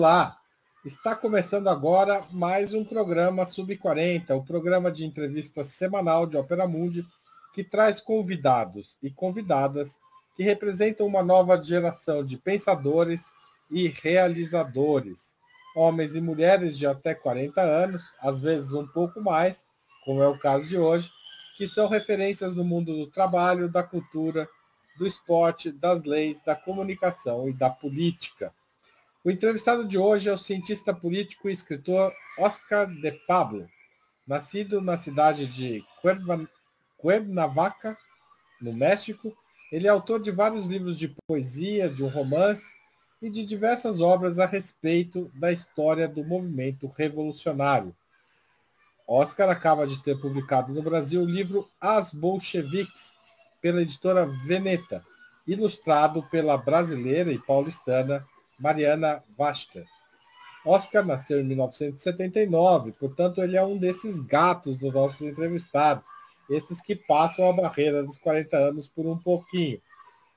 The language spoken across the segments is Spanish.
Olá! Está começando agora mais um programa Sub40, o programa de entrevistas semanal de Opera Mundi, que traz convidados e convidadas que representam uma nova geração de pensadores e realizadores, homens e mulheres de até 40 anos, às vezes um pouco mais, como é o caso de hoje, que são referências no mundo do trabalho, da cultura, do esporte, das leis, da comunicação e da política. O entrevistado de hoje é o cientista político e escritor Oscar de Pablo, nascido na cidade de Cuernavaca, no México. Ele é autor de vários livros de poesia, de um romance e de diversas obras a respeito da história do movimento revolucionário. Oscar acaba de ter publicado no Brasil o livro As Bolcheviques, pela editora Veneta, ilustrado pela brasileira e paulistana Mariana Vasta. Oscar nasceu em 1979, portanto ele é um desses gatos dos nossos entrevistados, esses que passam a barreira dos 40 anos por um pouquinho.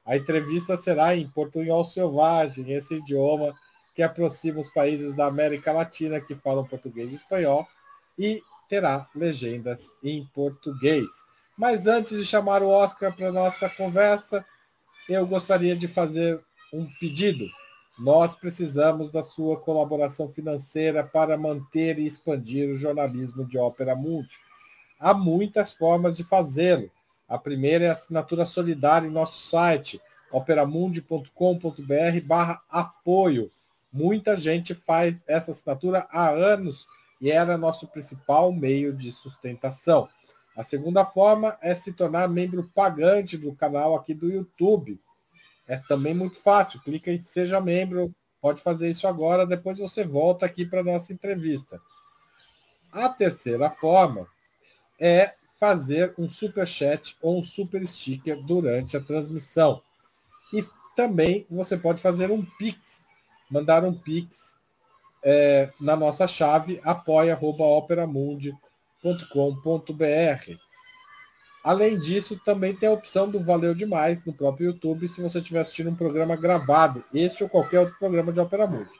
A entrevista será em portunhol selvagem, esse idioma que aproxima os países da América Latina que falam português e espanhol, e terá legendas em português. Mas antes de chamar o Oscar para nossa conversa, eu gostaria de fazer um pedido. Nós precisamos da sua colaboração financeira para manter e expandir o jornalismo de Ópera Mundi. Há muitas formas de fazê-lo. A primeira é a assinatura solidária em nosso site, operamundi.com.br barra apoio. Muita gente faz essa assinatura há anos e era nosso principal meio de sustentação. A segunda forma é se tornar membro pagante do canal aqui do YouTube. É também muito fácil. Clica em seja membro. Pode fazer isso agora. Depois você volta aqui para nossa entrevista. A terceira forma é fazer um super chat ou um super sticker durante a transmissão. E também você pode fazer um pix, mandar um pix é, na nossa chave apoia@operamundi.com.br. Além disso, também tem a opção do Valeu Demais no próprio YouTube, se você estiver assistindo um programa gravado, este ou qualquer outro programa de Opera Mundi.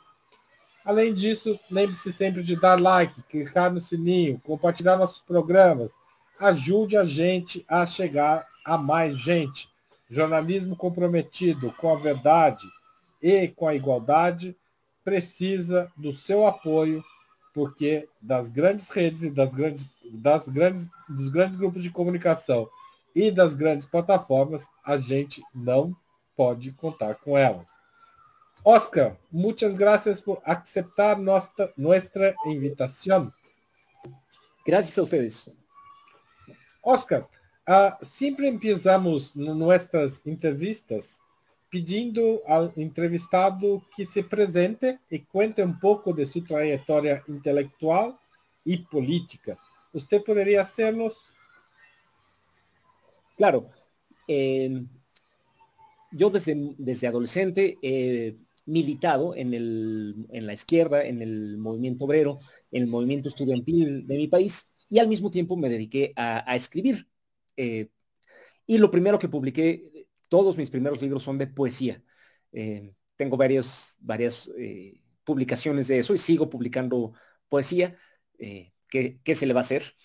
Além disso, lembre-se sempre de dar like, clicar no sininho, compartilhar nossos programas. Ajude a gente a chegar a mais gente. Jornalismo comprometido com a verdade e com a igualdade precisa do seu apoio, porque das grandes redes e das grandes das grandes, dos grandes grupos de comunicação e das grandes plataformas, a gente não pode contar com elas. Oscar, muchas gracias por aceptar nuestra, nuestra invitación. Gracias a ustedes. Oscar, uh, siempre empezamos nuestras entrevistas pedindo ao entrevistado que se presente e cuente um pouco de sua trajetória intelectual e política. ¿Usted podría hacernos? Claro. Eh, yo desde, desde adolescente he militado en, el, en la izquierda, en el movimiento obrero, en el movimiento estudiantil de mi país y al mismo tiempo me dediqué a, escribir. Eh, y lo primero que publiqué, todos mis primeros libros son de poesía. Eh, tengo varias, varias publicaciones de eso y sigo publicando poesía. ¿Qué, se le va a hacer?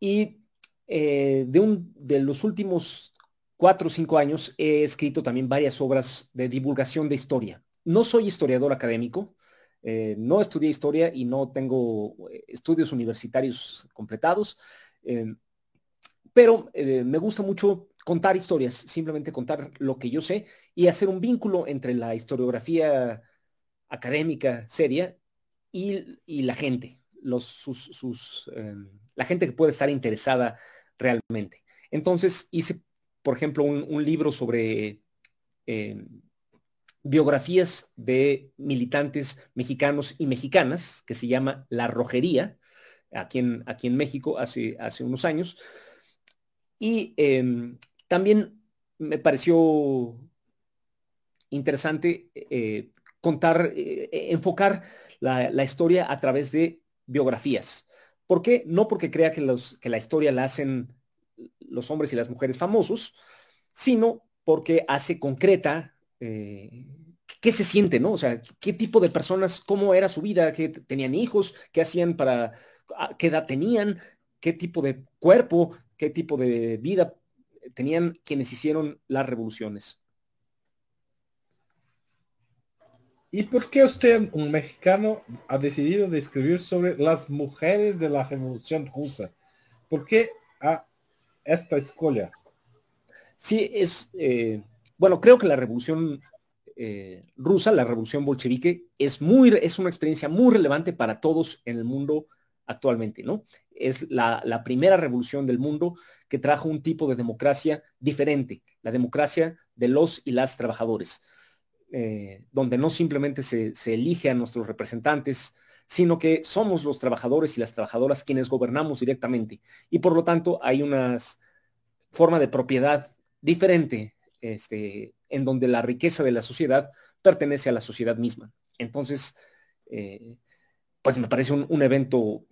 Y eh, de, un, de los últimos cuatro o cinco años he escrito también varias obras de divulgación de historia. No soy historiador académico, eh, no estudié historia y no tengo eh, estudios universitarios completados, pero me gusta mucho contar historias, simplemente contar lo que yo sé y hacer un vínculo entre la historiografía académica seria y, y la gente, sus, em, la gente que puede estar interesada realmente. Entonces hice, por ejemplo, un, libro sobre em, biografías de militantes mexicanos y mexicanas, que se llama La Rojería, aquí en, aquí en México hace, hace unos años. Y em, también me pareció interesante eh, contar, eh, enfocar la, historia a través de biografías. ¿Por qué? No porque crea que, los, que la historia la hacen los hombres y las mujeres famosos, sino porque hace concreta eh, qué se siente, ¿no? O sea, qué tipo de personas, cómo era su vida, qué tenían hijos, qué hacían para, qué edad tenían, qué tipo de cuerpo, qué tipo de vida tenían quienes hicieron las revoluciones. ¿Y por qué usted, un mexicano, ha decidido de escribir sobre las mujeres de la Revolución Rusa? ¿Por qué a esta escuela? Sí, es, eh, bueno, creo que la Revolución eh, Rusa, la Revolución Bolchevique, es, muy, es una experiencia muy relevante para todos en el mundo actualmente, ¿no? Es la, la, primera revolución del mundo que trajo un tipo de democracia diferente, la democracia de los y las trabajadores. Eh, donde no simplemente se, elige a nuestros representantes, sino que somos los trabajadores y las trabajadoras quienes gobernamos directamente. Y por lo tanto hay una forma de propiedad diferente, este, en donde la riqueza de la sociedad pertenece a la sociedad misma. Entonces, eh, pues me parece un, evento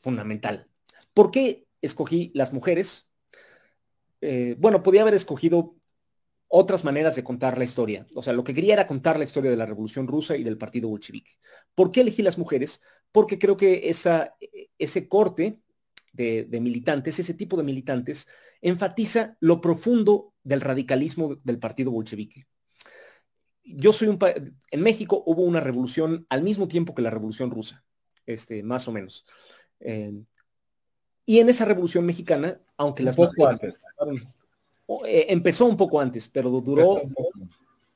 fundamental. ¿Por qué escogí las mujeres? Eh, bueno, podía haber escogido otras maneras de contar la historia. O sea, lo que quería era contar la historia de la Revolución Rusa y del Partido Bolchevique. ¿Por qué elegí las mujeres? Porque creo que esa, ese corte de, militantes, ese tipo de militantes, enfatiza lo profundo del radicalismo del Partido Bolchevique. Yo soy un... En México hubo una revolución al mismo tiempo que la Revolución Rusa, este, más o menos. Eh, y en esa Revolución Mexicana, aunque las... Poco antes. Eh, empezó un poco antes, pero duró,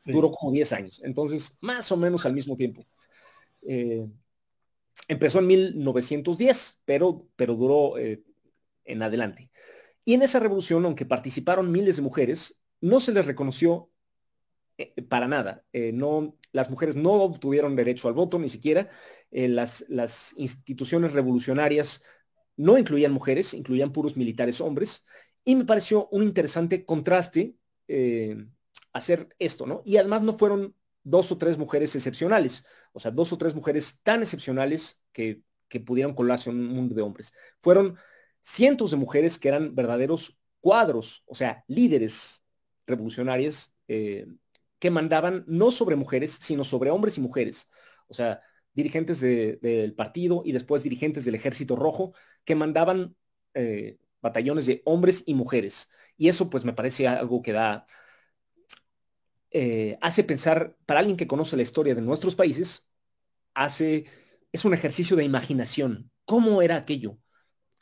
duró como 10 años. Entonces, más o menos al mismo tiempo. Eh, empezó en 1910, pero, pero duró eh, en adelante. Y en esa revolución, aunque participaron miles de mujeres, no se les reconoció para nada. no, las mujeres no obtuvieron derecho al voto, ni siquiera. las, las instituciones revolucionarias no incluían mujeres, incluían puros militares hombres. Y me pareció un interesante contraste eh, hacer esto, ¿no? Y además no fueron dos o tres mujeres excepcionales, o sea, dos o tres mujeres tan excepcionales que, que pudieron colarse en un mundo de hombres. Fueron cientos de mujeres que eran verdaderos cuadros, o sea, líderes revolucionarias eh, que mandaban no sobre mujeres, sino sobre hombres y mujeres. O sea, dirigentes del partido y después dirigentes del ejército rojo que mandaban eh, batallones de hombres y mujeres. Y eso pues me parece algo que da, eh, hace pensar, para alguien que conoce la historia de nuestros países, hace, es un ejercicio de imaginación. ¿Cómo era aquello?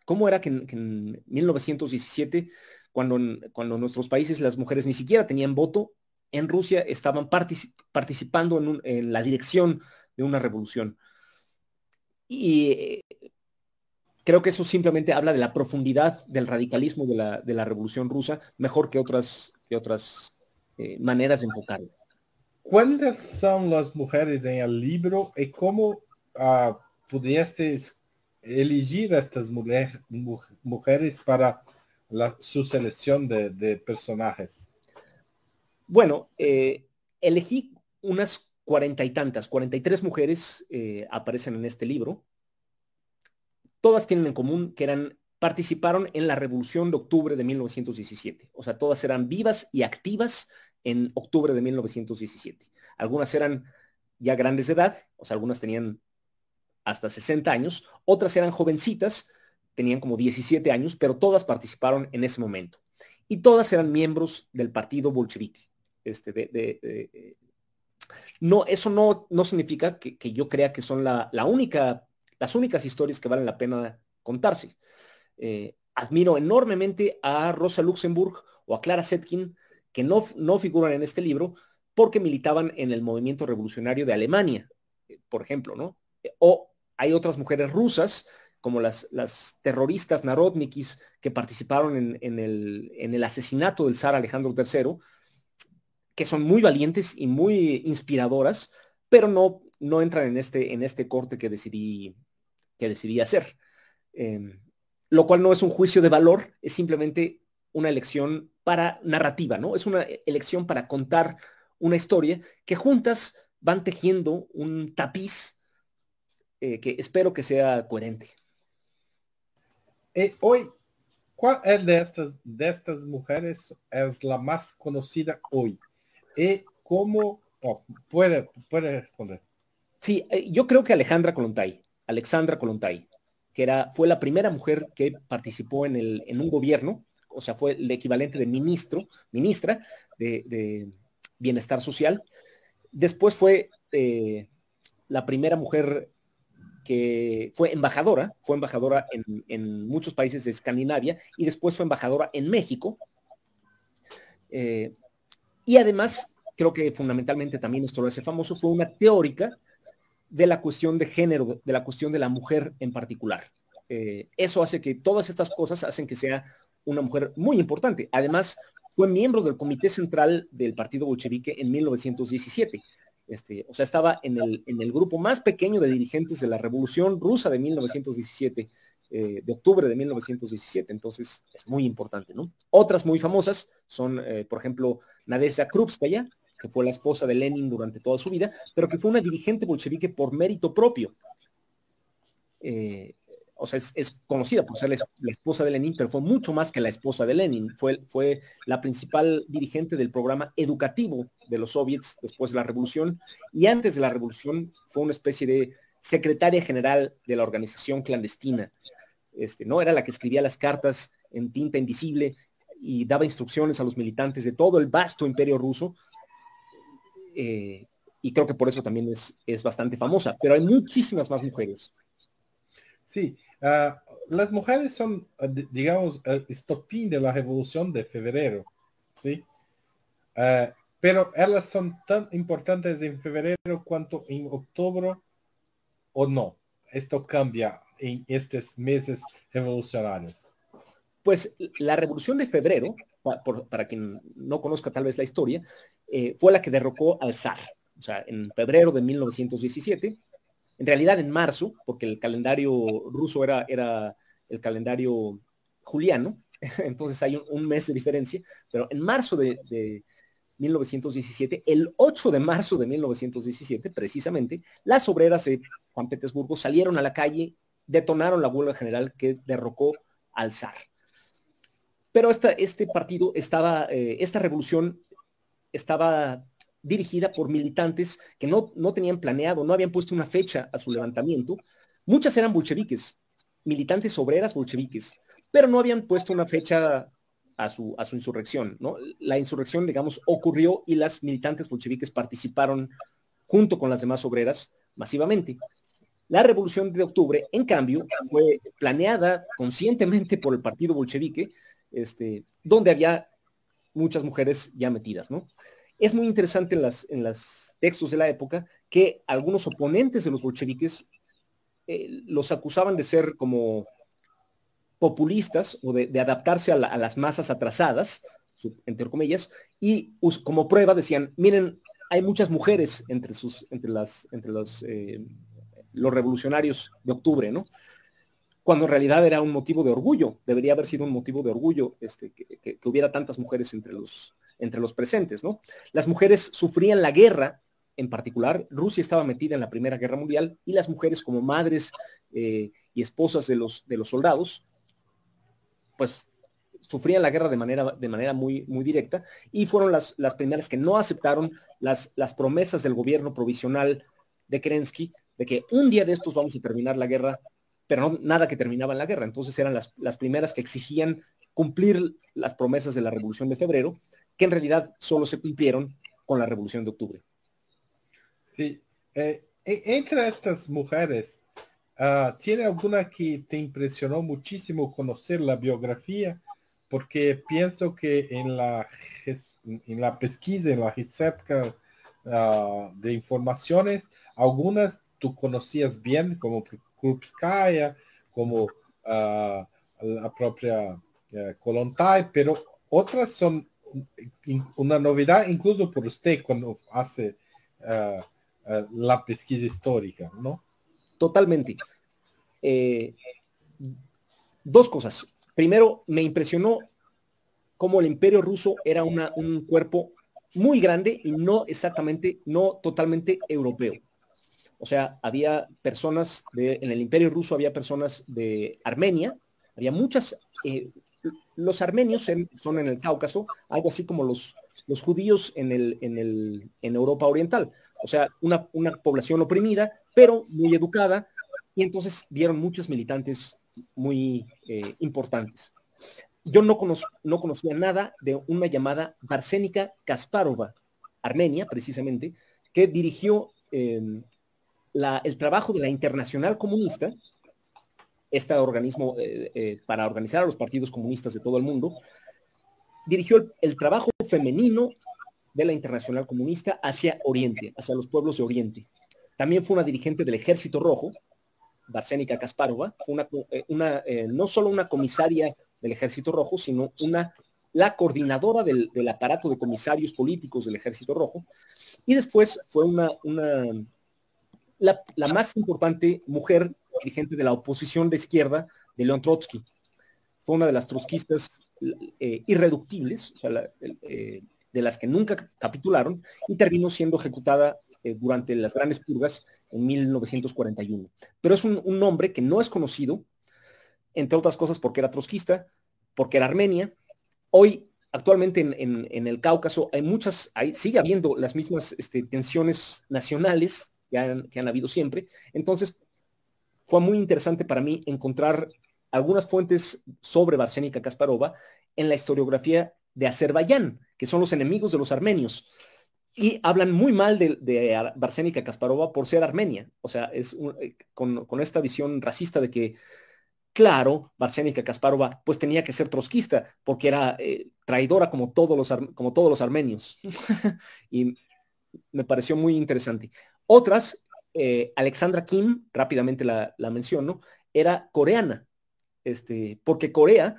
¿Cómo era que en, 1917, cuando, cuando nuestros países las mujeres ni siquiera tenían voto, en Rusia estaban participando en, en, la dirección de una revolución? Y creo que eso simplemente habla de la profundidad del radicalismo de la, de la revolución rusa, mejor que otras, que otras eh, maneras de enfocarlo. ¿Cuántas son las mujeres en el libro y cómo uh, pudiste elegir a estas mujeres, mujeres para la, su selección de, de personajes? Bueno, eh, elegí unas cuarenta y tantas, cuarenta y tres mujeres eh, aparecen en este libro todas tienen en común que eran participaron en la Revolución de Octubre de 1917. O sea, todas eran vivas y activas en octubre de 1917. Algunas eran ya grandes de edad, o sea, algunas tenían hasta 60 años, otras eran jovencitas, tenían como 17 años, pero todas participaron en ese momento. Y todas eran miembros del partido bolchevique. Este, de, no, eso no, no significa que, yo crea que son la, la única las únicas historias que valen la pena contarse. Eh, admiro enormemente a Rosa Luxemburg o a Clara Setkin, que no, no figuran en este libro, porque militaban en el movimiento revolucionario de Alemania, eh, por ejemplo, ¿no? O hay otras mujeres rusas, como las, las terroristas narodnikis que participaron en, el, en, el, asesinato del zar Alejandro III, que son muy valientes y muy inspiradoras, pero no, no entran en este, en este corte que decidí, que decidí hacer. Em, lo cual no es un juicio de valor, es simplemente una elección para narrativa, ¿no? Es una elección para contar una historia que juntas van tejiendo un tapiz eh, que espero que sea coherente. Eh, hoy, ¿cuál de estas, de estas mujeres es la más conocida hoy? ¿Y cómo Oh, puede, puede responder. Sí, eh, yo creo que Alejandra Kolontai, Alexandra Kolontai, que era, fue la primera mujer que participó en, el, en un gobierno, o sea, fue el equivalente de ministro, ministra de, Bienestar Social. Después fue eh, la primera mujer que fue embajadora, fue embajadora en, muchos países de Escandinavia y después fue embajadora en México. Eh, y además, creo que fundamentalmente también esto lo hace famoso, fue una teórica de la cuestión de género, de la cuestión de la mujer en particular. Eh, eso hace que todas estas cosas hacen que sea una mujer muy importante. Además, fue miembro del Comité Central del Partido Bolchevique en 1917. Este, o sea, estaba en el, en el grupo más pequeño de dirigentes de la Revolución Rusa de 1917, eh, de octubre de 1917. Entonces, es muy importante, ¿no? Otras muy famosas son, eh, por ejemplo, Nadezhda Krupskaya, que fue la esposa de Lenin durante toda su vida, pero que fue una dirigente bolchevique por mérito propio. Eh, o sea, es, conocida por ser la, esposa de Lenin, pero fue mucho más que la esposa de Lenin. Fue, fue la principal dirigente del programa educativo de los soviets después de la revolución y antes de la revolución fue una especie de secretaria general de la organización clandestina. Este, ¿no? Era la que escribía las cartas en tinta invisible y daba instrucciones a los militantes de todo el vasto imperio ruso. Eh, y creo que por eso también es, es bastante famosa, pero hay muchísimas más mujeres. Sí, Ah, las mujeres son, ah, digamos, el estopín de la revolución de febrero, ¿sí? Ah, pero ellas son tan importantes en febrero cuanto en octubre o no. Esto cambia en estos meses revolucionarios. Pues la revolución de febrero, para quien no conozca tal vez la historia, eh, fue la que derrocó al zar. O sea, en febrero de 1917 en realidad en marzo, porque el calendario ruso era, era el calendario juliano, entonces hay un, mes de diferencia, pero en marzo de, 1917, el 8 de marzo de 1917, precisamente, las obreras de San Petersburgo salieron a la calle, detonaron la huelga general que derrocó al zar. Pero este partido estaba, eh, esta revolución estaba dirigida por militantes que no, no tenían planeado, no habían puesto una fecha a su levantamiento. Muchas eran bolcheviques, militantes obreras bolcheviques, pero no habían puesto una fecha a su, a su insurrección. ¿no? La insurrección, digamos, ocurrió y las militantes bolcheviques participaron junto con las demás obreras masivamente. La revolución de octubre, en cambio, fue planeada conscientemente por el partido bolchevique, este, donde había muchas mujeres ya metidas, ¿no? Es muy interesante en los textos de la época que algunos oponentes de los bolcheviques eh, los acusaban de ser como populistas o de, adaptarse a, las masas atrasadas, entre comillas, y como prueba decían, miren, hay muchas mujeres entre, sus, entre, las, entre los, eh, los revolucionarios de octubre, ¿no? Cuando en realidad era un motivo de orgullo, debería haber sido un motivo de orgullo este, que hubiera tantas mujeres entre los, entre los presentes, ¿no? Las mujeres sufrían la guerra, en particular, Rusia estaba metida en la Primera Guerra Mundial y las mujeres como madres eh, y esposas de los, de los soldados, pues sufrían la guerra de manera, de manera muy, muy directa y fueron las, las primeras que no aceptaron las, las promesas del gobierno provisional de Kerensky de que un día de estos vamos a terminar la guerra, pero no nada que terminaba en la guerra. Entonces eran las, las primeras que exigían cumplir las promesas de la Revolución de Febrero que en realidad solo se cumplieron con la Revolución de Octubre. Sí, eh, e, entre estas mujeres, ah, ¿tiene alguna que te impresionó muchísimo conocer la biografía? Porque pienso que en la, en la pesquisa, en la recerca ah, de informaciones, algunas tú conocías bien, como Krupskaya, como ah, la propia eh, Kolontai, pero otras son una novedad incluso por usted cuando hace eh, la pesquisa histórica, ¿no? Totalmente. Eh, dos cosas. Primero, me impresionó cómo el imperio ruso era una, un cuerpo muy grande y no exactamente, no totalmente europeo. O sea, había personas de, en el imperio ruso había personas de Armenia, había muchas los armenios son en el Cáucaso, algo así como los, los judíos en, el, en, el, en Europa Oriental. O sea, una, una población oprimida, pero muy educada, y entonces dieron muchos militantes muy eh, importantes. Yo no, no conocía nada de una llamada Barsénica Kasparova, Armenia precisamente, que dirigió el trabajo de la Internacional Comunista, este organismo eh, eh, para organizar a los partidos comunistas de todo el mundo, dirigió el, trabajo femenino de la Internacional Comunista hacia Oriente, hacia los pueblos de Oriente. También fue una dirigente del Ejército Rojo, Barsénica Kasparova, fue una, eh, no solo una comisaria del Ejército Rojo, sino una, la coordinadora del, aparato de comisarios políticos del Ejército Rojo. Y después fue una la, más importante mujer dirigente de la oposición de izquierda de León Trotsky. Fue una de las trotskistas eh, irreductibles, eh, de las que nunca capitularon, y terminó siendo ejecutada eh, durante las grandes purgas en 1941. Pero es un, nombre que no es conocido, entre otras cosas porque era trotskista, porque era Armenia. Hoy, actualmente en, el Cáucaso, hay muchas, hay, sigue habiendo las mismas este, tensiones nacionales que han, que habido siempre. Entonces, fue muy interesante para mí encontrar algunas fuentes sobre Barsénica Kasparova en la historiografía de Azerbaiyán, que son los enemigos de los armenios. Y hablan muy mal de, de Barsénica Kasparova por ser armenia. O sea, es eh, con, esta visión racista de que, claro, Barsénica Kasparova pues tenía que ser trotskista porque era eh, traidora como todos los, como todos los armenios. y me pareció muy interesante. Otras eh, Alexandra Kim, rápidamente la, menciono, era coreana, este, porque Corea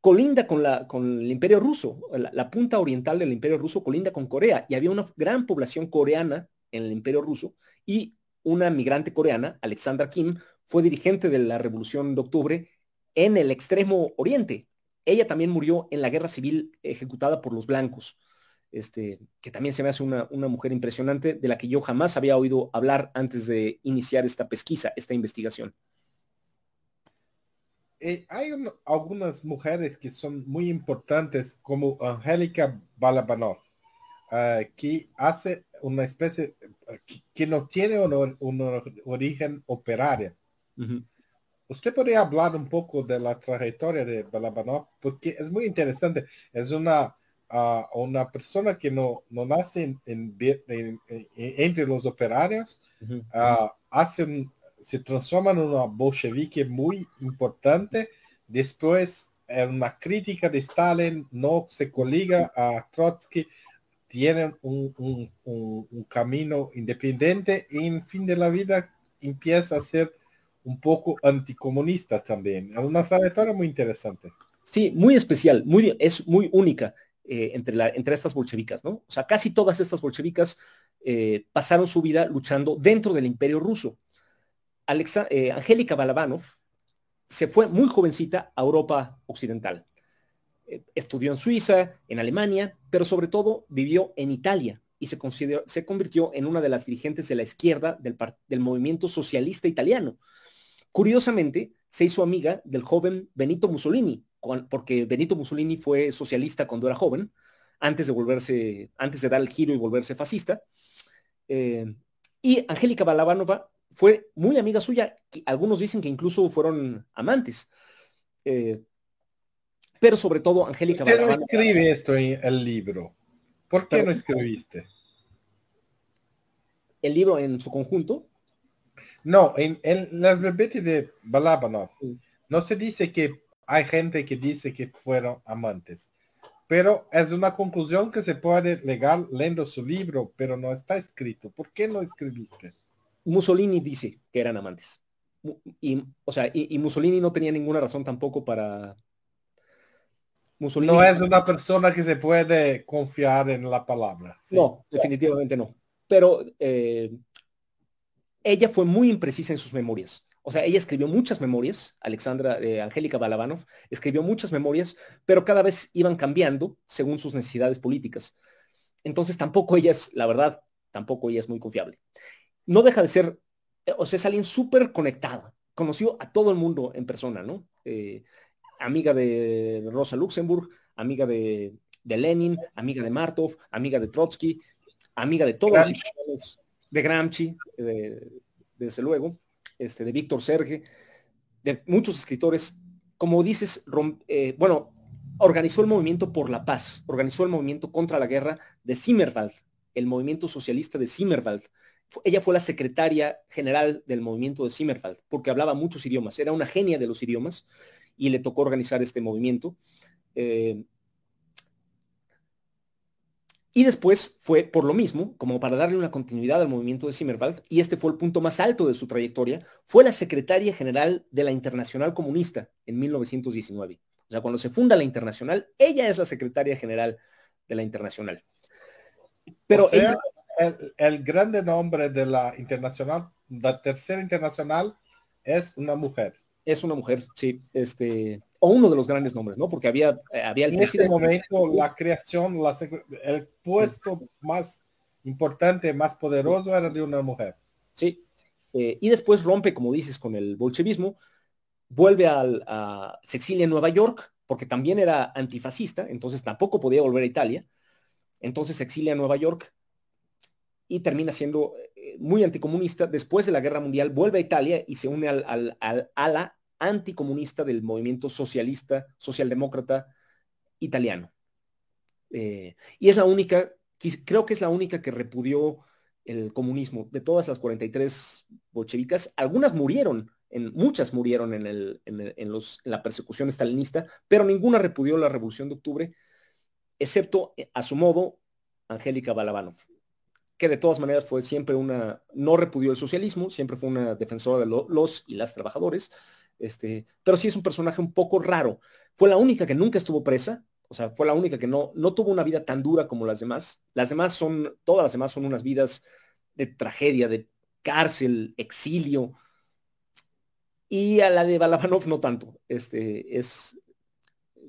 colinda con, la, con el imperio ruso, la, punta oriental del imperio ruso colinda con Corea, y había una gran población coreana en el imperio ruso, y una migrante coreana, Alexandra Kim, fue dirigente de la Revolución de Octubre en el extremo oriente. Ella también murió en la guerra civil ejecutada por los blancos este, que también se me hace una, mujer impresionante, de la que yo jamás había oído hablar antes de iniciar esta pesquisa, esta investigación. Eh, hay algunas mujeres que son muy importantes, como Angélica Balabanov, ah, que hace una especie, que, no tiene un, origen operario. ¿Usted podría hablar un poco de la trayectoria de Balabanov? Porque es muy interesante. Es una a una persona que no, no nace en, entre los operarios, ah, se transforma en una bolchevique muy importante, después en una crítica de Stalin no se coliga a Trotsky, tienen un, un, camino independiente y en fin de la vida empieza a ser un poco anticomunista también. Es una trayectoria muy interesante. Sí, muy especial, muy, es muy única. Eh, entre, entre estas bolchevicas, ¿no? O sea, casi todas estas bolchevicas eh, pasaron su vida luchando dentro del imperio ruso. Alexa, eh, Angélica Balabanov se fue muy jovencita a Europa Occidental. estudió en Suiza, en Alemania, pero sobre todo vivió en Italia y se, se convirtió en una de las dirigentes de la izquierda del, del movimiento socialista italiano. Curiosamente, se hizo amiga del joven Benito Mussolini, porque Benito Mussolini fue socialista cuando era joven, antes de volverse, antes de dar el giro y volverse fascista. Eh, y Angélica Balabanova fue muy amiga suya, algunos dicen que incluso fueron amantes. Eh, pero sobre todo Angélica ¿Por qué no escribe esto en el libro? ¿Por qué no escribiste? ¿El libro en su conjunto? No, en, en la de Balabanov. No se dice que hay gente que dice que fueron amantes. Pero es una conclusión que se puede legar leyendo su libro, pero no está escrito. ¿Por qué no escribiste? Mussolini dice que eran amantes. Y, o sea, y, Mussolini no tenía ninguna razón tampoco para... Mussolini... No es una persona que se puede confiar en la palabra. No, definitivamente no. Pero eh, ella fue muy imprecisa en sus memorias. O sea, ella escribió muchas memorias, Alexandra, eh, Angélica Balabanov, escribió muchas memorias, pero cada vez iban cambiando según sus necesidades políticas. Entonces tampoco ella es, la verdad, tampoco ella es muy confiable. No deja de ser, eh, o sea, es alguien súper conectada. Conoció a todo el mundo en persona, ¿no? Eh, amiga de Rosa Luxemburg, amiga de de Lenin, amiga de Martov, amiga de Trotsky, amiga de todos los de Gramsci, desde luego, este, de Víctor Serge, de muchos escritores. Como dices, eh, bueno, organizó el movimiento por la paz, organizó el movimiento contra la guerra de Zimmerwald, el movimiento socialista de Zimmerwald. Ella fue la secretaria general del movimiento de Zimmerwald, porque hablaba muchos idiomas, era una genia de los idiomas y le tocó organizar este movimiento. Eh, y después fue por lo mismo, como para darle una continuidad al movimiento de Zimmerwald, y este fue el punto más alto de su trayectoria, fue la secretaria general de la Internacional Comunista en 1919. O sea, cuando se funda la Internacional, ella es la secretaria general de la Internacional. Pero el, el, grande nombre de la Internacional, la tercera Internacional, es una mujer. Es una mujer, sí. Este, o uno de los grandes nombres, ¿no? Porque había, eh, había el En este momento, la creación, el puesto más importante, más poderoso era de una mujer. Sí. Eh, y después rompe, como dices, con el bolchevismo, vuelve al, a, se exilia en Nueva York, porque también era antifascista, entonces tampoco podía volver a Italia. Entonces se exilia a Nueva York y termina siendo muy anticomunista. Después de la Guerra Mundial vuelve a Italia y se une al, al, al ala anticomunista del movimiento socialista, socialdemócrata italiano. Eh, y es la única, creo que es la única que repudió el comunismo. De todas las 43 bolchevicas, algunas murieron, en, muchas murieron en, el, en, los, la persecución estalinista, pero ninguna repudió la revolución de octubre, excepto eh, a su modo Angélica Balabanov que de todas maneras fue siempre una, no repudió el socialismo, siempre fue una defensora de los y las trabajadores, este, pero sí es un personaje un poco raro. Fue la única que nunca estuvo presa, o sea, fue la única que no, no tuvo una vida tan dura como las demás. Las demás son, todas las demás son unas vidas de tragedia, de cárcel, exilio. Y a la de Balabanov no tanto. Este, es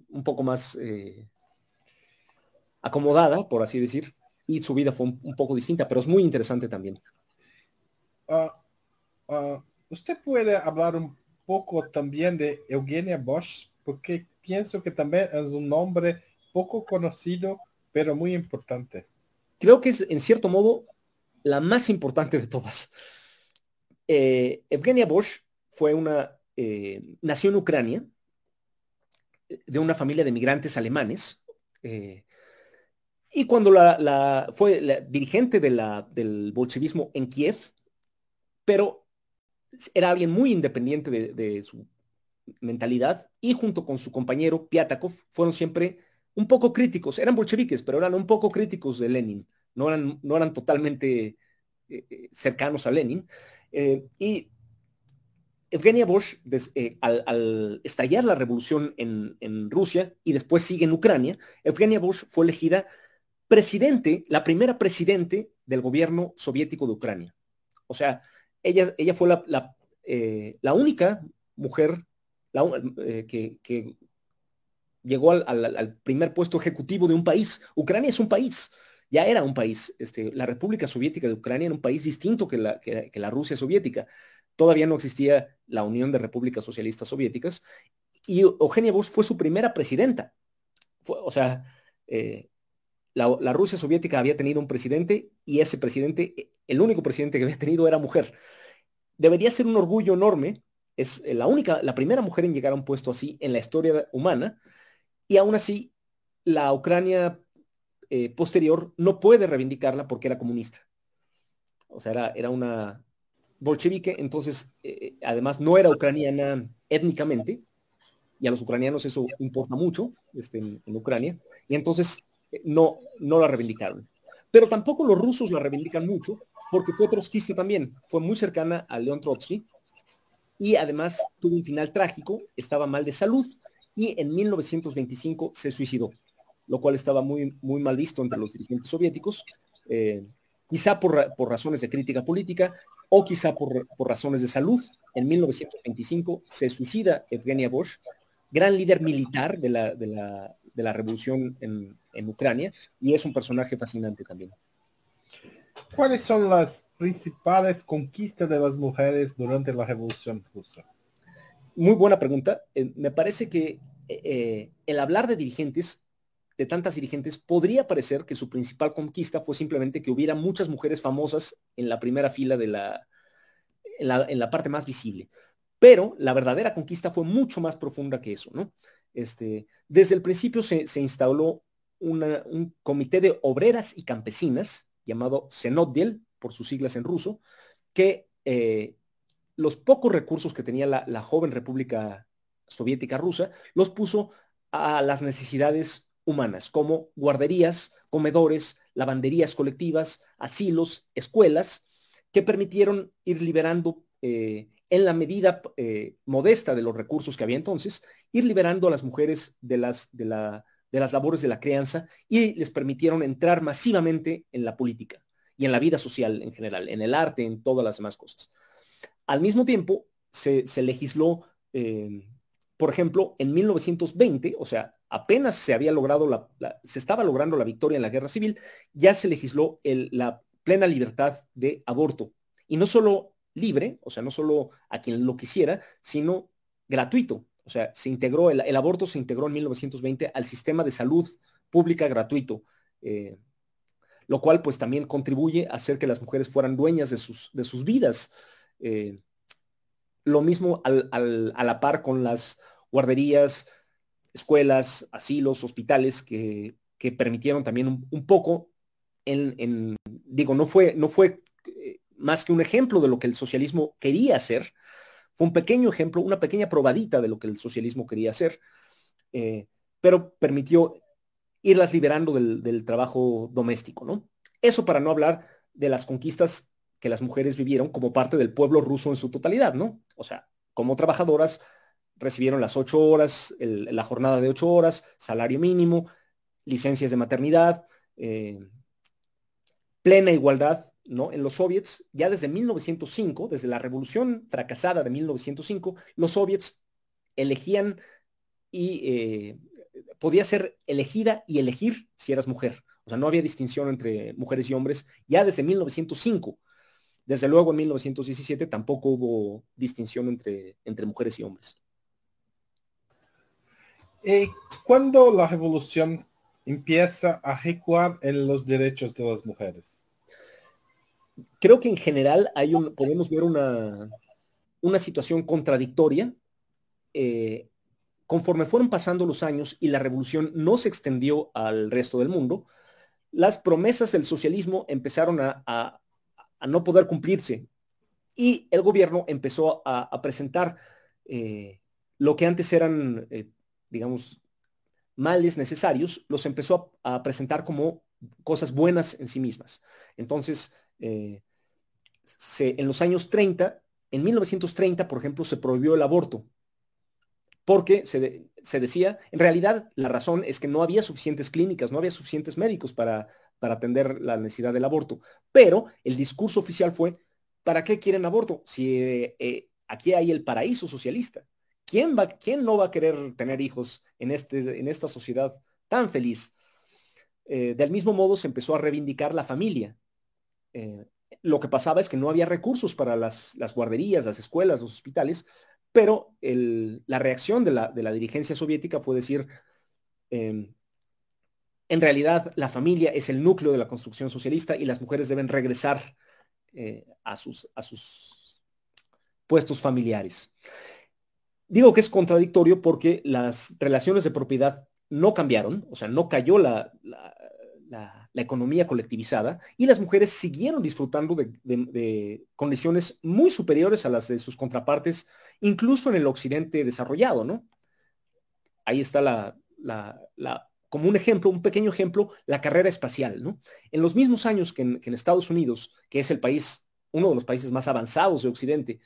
un poco más eh, acomodada, por así decir, y su vida fue un, poco distinta, pero es muy interesante también. Ah, ah, ¿Usted puede hablar un poco también de Eugenia Bosch, porque pienso que también es un nombre poco conocido, pero muy importante. Creo que es, en cierto modo, la más importante de todas. Eh, Eugenia Bosch fue una, eh, nació en Ucrania, de una familia de migrantes alemanes, eh, y cuando la, fue la dirigente de del bolchevismo en Kiev, pero era alguien muy independiente de, su mentalidad y junto con su compañero Piatakov fueron siempre un poco críticos, eran bolcheviques, pero eran un poco críticos de Lenin, no eran, no eran totalmente eh, eh, cercanos a Lenin. Eh, y Evgenia Bosch, al, estallar la revolución en, en, Rusia y después sigue en Ucrania, Evgenia Bosch fue elegida presidente, la primera presidente del gobierno soviético de Ucrania. O sea, ella, ella fue la, eh, única mujer eh, que, llegó al, primer puesto ejecutivo de un país. Ucrania es un país, ya era un país. Este, la República Soviética de Ucrania era un país distinto que la, que, la Rusia soviética. Todavía no existía la Unión de Repúblicas Socialistas Soviéticas. Y Eugenia Bush fue su primera presidenta. o sea, eh, la, Rusia soviética había tenido un presidente y ese presidente, el único presidente que había tenido era mujer. Debería ser un orgullo enorme. Es la única, la primera mujer en llegar a un puesto así en la historia humana. Y aún así, la Ucrania eh, posterior no puede reivindicarla porque era comunista. O sea, era, era una bolchevique, entonces, eh, además, no era ucraniana étnicamente, y a los ucranianos eso importa mucho este, en Ucrania, y entonces no, no la reivindicaron. Pero tampoco los rusos la reivindican mucho, porque fue trotskista también, fue muy cercana a León Trotsky, y además tuvo un final trágico, estaba mal de salud, y en 1925 se suicidó, lo cual estaba muy, muy mal visto entre los dirigentes soviéticos, eh, quizá por, razones de crítica política o quizá por, por, razones de salud. En 1925 se suicida Evgenia Bosch, gran líder militar de la, de la revolución en, en Ucrania y es un personaje fascinante también. ¿Cuáles son las principales conquistas de las mujeres durante la Revolución Rusa? Muy buena pregunta. Eh, me parece que eh, el hablar de dirigentes de tantas dirigentes, podría parecer que su principal conquista fue simplemente que hubiera muchas mujeres famosas en la primera fila de la, en la, parte más visible. Pero la verdadera conquista fue mucho más profunda que eso, ¿no? Este, desde el principio se, instaló un comité de obreras y campesinas llamado Senoddiel, por sus siglas en ruso, que eh, los pocos recursos que tenía la, joven República Soviética Rusa los puso a las necesidades humanas, como guarderías, comedores, lavanderías colectivas, asilos, escuelas, que permitieron ir liberando eh, en la medida eh, modesta de los recursos que había entonces, ir liberando a las mujeres de las, de, la, de las labores de la crianza y les permitieron entrar masivamente en la política y en la vida social en general, en el arte, en todas las demás cosas. Al mismo tiempo, se, legisló, eh, por ejemplo, en 1920, o sea, apenas se había logrado, la, se estaba logrando la victoria en la guerra civil, ya se legisló la plena libertad de aborto. Y no solo libre, o sea, no solo a quien lo quisiera, sino gratuito. O sea, se integró, el, aborto se integró en 1920 al sistema de salud pública gratuito, eh, lo cual pues también contribuye a hacer que las mujeres fueran dueñas de sus, de sus vidas. Eh, lo mismo a la par con las guarderías, escuelas, asilos, hospitales que, permitieron también un, poco en, digo, no fue, no fue más que un ejemplo de lo que el socialismo quería hacer, fue un pequeño ejemplo, una pequeña probadita de lo que el socialismo quería hacer, eh, pero permitió irlas liberando del, trabajo doméstico, ¿no? Eso para no hablar de las conquistas que las mujeres vivieron como parte del pueblo ruso en su totalidad, ¿no? O sea, como trabajadoras recibieron las ocho horas, la jornada de ocho horas, salario mínimo, licencias de maternidad, eh, plena igualdad, ¿no? En los soviets, ya desde 1905, desde la revolución fracasada de 1905, los soviets elegían y eh, podía ser elegida y elegir si eras mujer. O sea, no había distinción entre mujeres y hombres ya desde 1905. Desde luego en 1917 tampoco hubo distinción entre, entre mujeres y hombres. ¿Y cuándo la revolución empieza a recuar en los derechos de las mujeres? Creo que en general hay podemos ver una, una situación contradictoria. Eh, conforme fueron pasando los años y la revolución no se extendió al resto del mundo, las promesas del socialismo empezaron a, a no poder cumplirse. Y el gobierno empezó a, presentar eh, lo que antes eran, eh, digamos, males necesarios, los empezó a, presentar como cosas buenas en sí mismas. Entonces, eh, en los años 30, en 1930, por ejemplo, se prohibió el aborto, porque se, decía, en realidad la razón es que no había suficientes clínicas, no había suficientes médicos para, atender la necesidad del aborto. Pero el discurso oficial fue, ¿para qué quieren aborto? Si eh, eh, aquí hay el paraíso socialista. ¿Quién, va, ¿Quién no va a querer tener hijos en, este, esta sociedad tan feliz? Del mismo modo se empezó a reivindicar la familia. Lo que pasaba es que no había recursos para las, guarderías, las escuelas, los hospitales, pero la reacción de la, dirigencia soviética fue decir, em, en realidad la familia es el núcleo de la construcción socialista y las mujeres deben regresar eh, a sus puestos familiares. Digo que es contradictorio porque las relaciones de propiedad no cambiaron, o sea, no cayó la, economía colectivizada y las mujeres siguieron disfrutando de, condiciones muy superiores a las de sus contrapartes, incluso en el occidente desarrollado, ¿no? Ahí está la, como un ejemplo, un pequeño ejemplo, la carrera espacial. ¿no? En los mismos años que en, Estados Unidos, que es el país, uno de los países más avanzados de Occidente,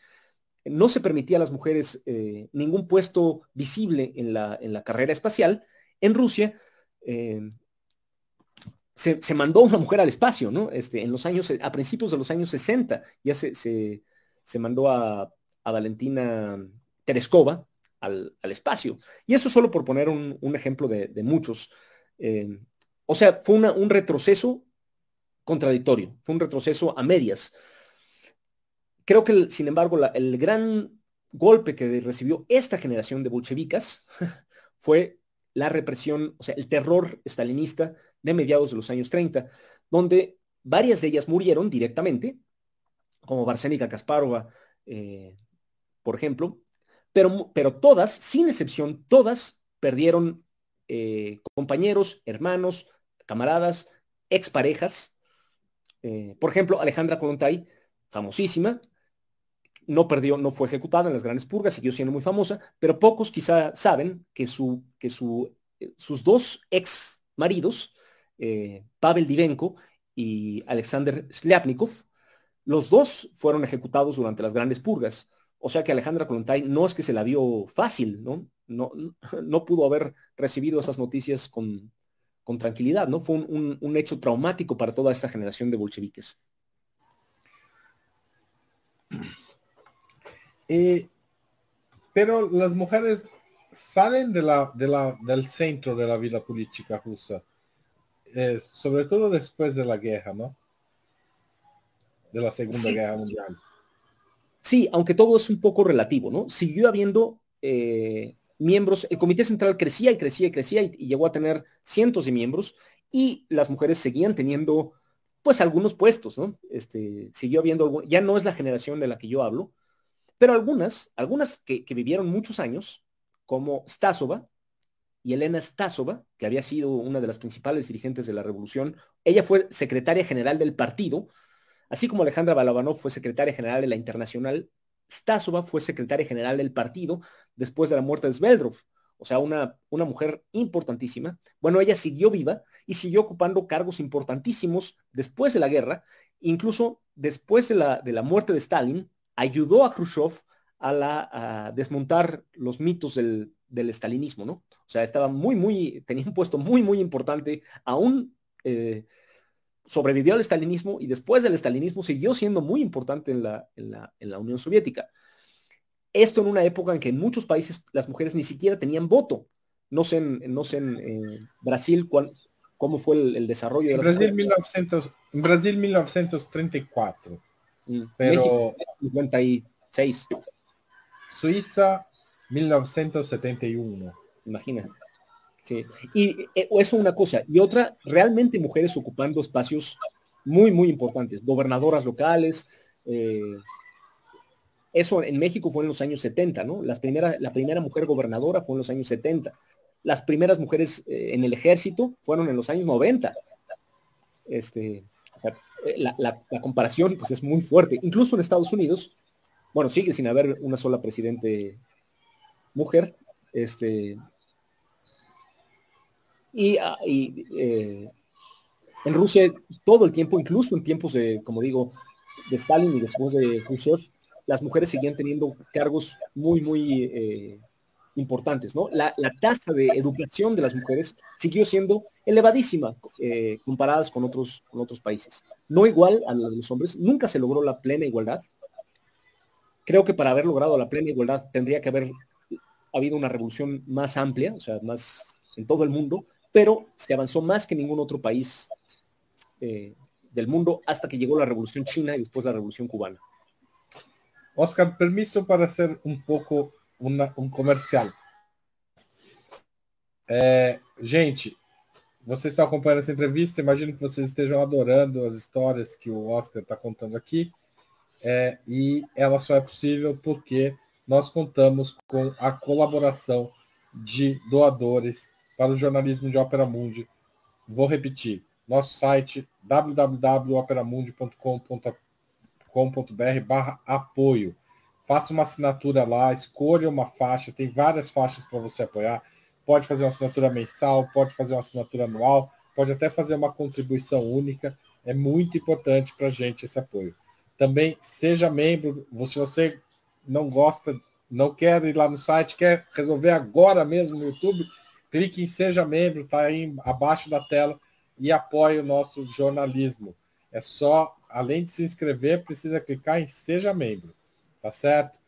no se permitía a las mujeres eh, ningún puesto visible en la, en la, carrera espacial, en Rusia eh, se, mandó una mujer al espacio, ¿no? Este, en los años, a principios de los años 60, ya se, se, mandó a, a Valentina Tereskova, al, espacio. Y eso solo por poner un, ejemplo de, muchos. Eh, o sea, fue un retroceso contradictorio, fue un retroceso a medias. Creo que, sin embargo, el gran golpe que recibió esta generación de bolchevicas fue la represión, o sea, el terror estalinista de mediados de los años 30, donde varias de ellas murieron directamente, como Barsénica Kasparova, eh, por ejemplo, pero, pero todas, sin excepción, todas perdieron eh, compañeros, hermanos, camaradas, exparejas. Eh, por ejemplo, Alejandra Kollontai, famosísima, no perdió, no fue ejecutada en las grandes purgas, siguió siendo muy famosa, pero pocos quizá saben que, su, que su, eh, sus dos ex maridos, Pavel Divenko y Alexander Slyapnikov, los dos fueron ejecutados durante las grandes purgas. O sea que Alejandra Kollontai no es que se la vio fácil, ¿no? No, no pudo haber recibido esas noticias con, con tranquilidad, ¿no? Fue un, un, hecho traumático para toda esta generación de bolcheviques. Eh, pero las mujeres salen de la, de la, del centro de la vida política rusa, eh, sobre todo después de la guerra, ¿no? De la Segunda sí. Guerra Mundial. Sí, aunque todo es un poco relativo, ¿no? Siguió habiendo eh, miembros, el Comité Central crecía y crecía y crecía y, y, llegó a tener cientos de miembros y las mujeres seguían teniendo pues algunos puestos, ¿no? Este, siguió habiendo, ya no es la generación de la que yo hablo, pero algunas, algunas que, vivieron muchos años, como Stasova y Elena Stasova, que había sido una de las principales dirigentes de la revolución, ella fue secretaria general del partido, Así como Alejandra Balabanov fue secretaria general de la Internacional, Stasova fue secretaria general del partido después de la muerte de Sveldrov. O sea, una, una mujer importantísima. Bueno, ella siguió viva y siguió ocupando cargos importantísimos después de la guerra. Incluso después de la, de la muerte de Stalin, ayudó a Khrushchev a, la, a desmontar los mitos del, del stalinismo, ¿no? O sea, estaba muy, muy, tenía un puesto muy, muy importante, aún eh, sobrevivió al estalinismo y después del estalinismo siguió siendo muy importante en la, en la, en la Unión Soviética. Esto en una época en que en muchos países las mujeres ni siquiera tenían voto. No sé en, no sé en eh, Brasil cuál, cómo fue el, el desarrollo de en Brasil, 1900, en Brasil 1934. Mm, pero México, 56. Suiza 1971. Imagínate. Sí. Y eh, eso una cosa. Y otra, realmente mujeres ocupando espacios muy, muy importantes. Gobernadoras locales. Eh, eso en México fue en los años 70, ¿no? Las primera, la primera mujer gobernadora fue en los años 70. Las primeras mujeres eh, en el ejército fueron en los años 90. Este, eh, la, comparación pues, es muy fuerte. Incluso en Estados Unidos, bueno, sigue sin haber una sola presidente mujer. Este, y, ah, eh, en Rusia todo el tiempo, incluso en tiempos de, como digo, de Stalin y después de Khrushchev, las mujeres seguían teniendo cargos muy, muy eh, importantes, ¿no? La, la, tasa de educación de las mujeres siguió siendo elevadísima eh, comparadas con otros, con otros países. No igual a la de los hombres, nunca se logró la plena igualdad. Creo que para haber logrado la plena igualdad tendría que haber habido una revolución más amplia, o sea, más en todo el mundo, pero se avanzó más que ningún otro país eh, del mundo hasta que llegó la Revolución China y después la Revolución Cubana. Oscar, permiso para hacer um pouco um comercial. É, gente, você está acompanhando essa entrevista, imagino que vocês estejam adorando as histórias que o Oscar está contando aqui. É, e ela só é possível porque nós contamos com a colaboração de doadores para o jornalismo de Ópera Mundi. Vou repetir, nosso site www.operamundi.com.br barra apoio. Faça uma assinatura lá, escolha uma faixa, tem várias faixas para você apoiar. Pode fazer uma assinatura mensal, pode fazer uma assinatura anual, pode até fazer uma contribuição única. É muito importante para a gente esse apoio. Também seja membro, se você não gosta, não quer ir lá no site, quer resolver agora mesmo no YouTube, Clique em Seja Membro, está aí abaixo da tela e apoie o nosso jornalismo. É só, além de se inscrever, precisa clicar em Seja Membro, tá certo?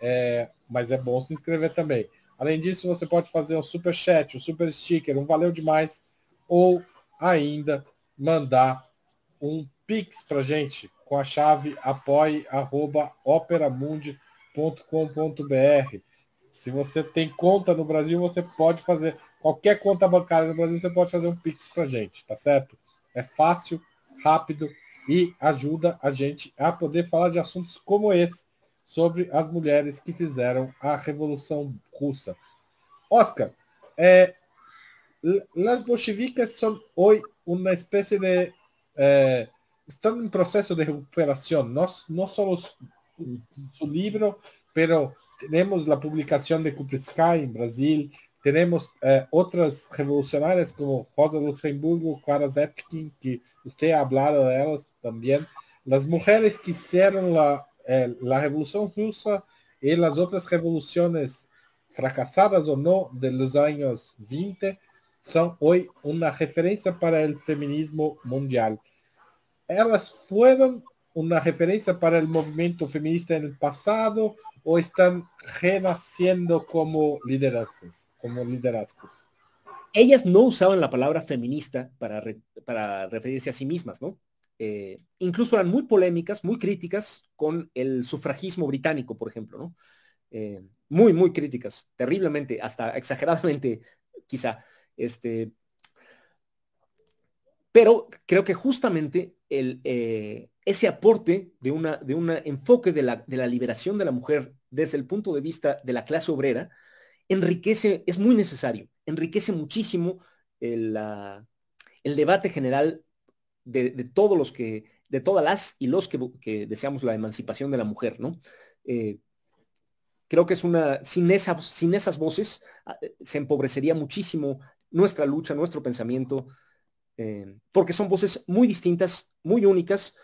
É, mas é bom se inscrever também. Além disso, você pode fazer um super chat, um super sticker, um valeu demais, ou ainda mandar um pix para gente com a chave apoie@operamundi.com.br. Se você tem conta no Brasil, você pode fazer qualquer conta bancária no Brasil, você pode fazer um Pix pra gente, tá certo? É fácil, rápido e ajuda a gente a poder falar de assuntos como esse, sobre as mulheres que fizeram a Revolução Russa. Oscar, eh, las bolcheviques son hoy una especie de... Eh, están en proceso de recuperación, no, no solo su, su, libro, pero tenemos la publicación de Kupriska en Brasil, tenemos eh, otras revolucionarias como Rosa Luxemburgo, Clara Zetkin, que usted ha hablado de ellas también. Las que la, eh, la revolución rusa y las otras revoluciones fracasadas o no de los años 20 son hoy una referencia para el feminismo mundial. ¿Ellas fueron una referencia para el movimiento feminista en el pasado o están renaciendo como liderazgos? Como liderazgos? Ellas no usaban la palabra feminista para, re, para referirse a sí mismas, ¿no? Eh, incluso eran muy polémicas, muy críticas con el sufragismo británico, por ejemplo, ¿no? Eh, muy, muy críticas, terriblemente, hasta exageradamente, quizá. Este, pero creo que justamente el, eh, ese aporte de un de enfoque de la, de la liberación de la mujer desde el punto de vista de la clase obrera enriquece, es muy necesario, enriquece muchísimo el, el debate general de, todos los que, de todas las y los que, deseamos la emancipación de la mujer, ¿no? Eh, creo que es una, sin, sin esas voces ah, se empobrecería muchísimo nuestra lucha, nuestro pensamiento, eh, porque son voces muy distintas, muy únicas,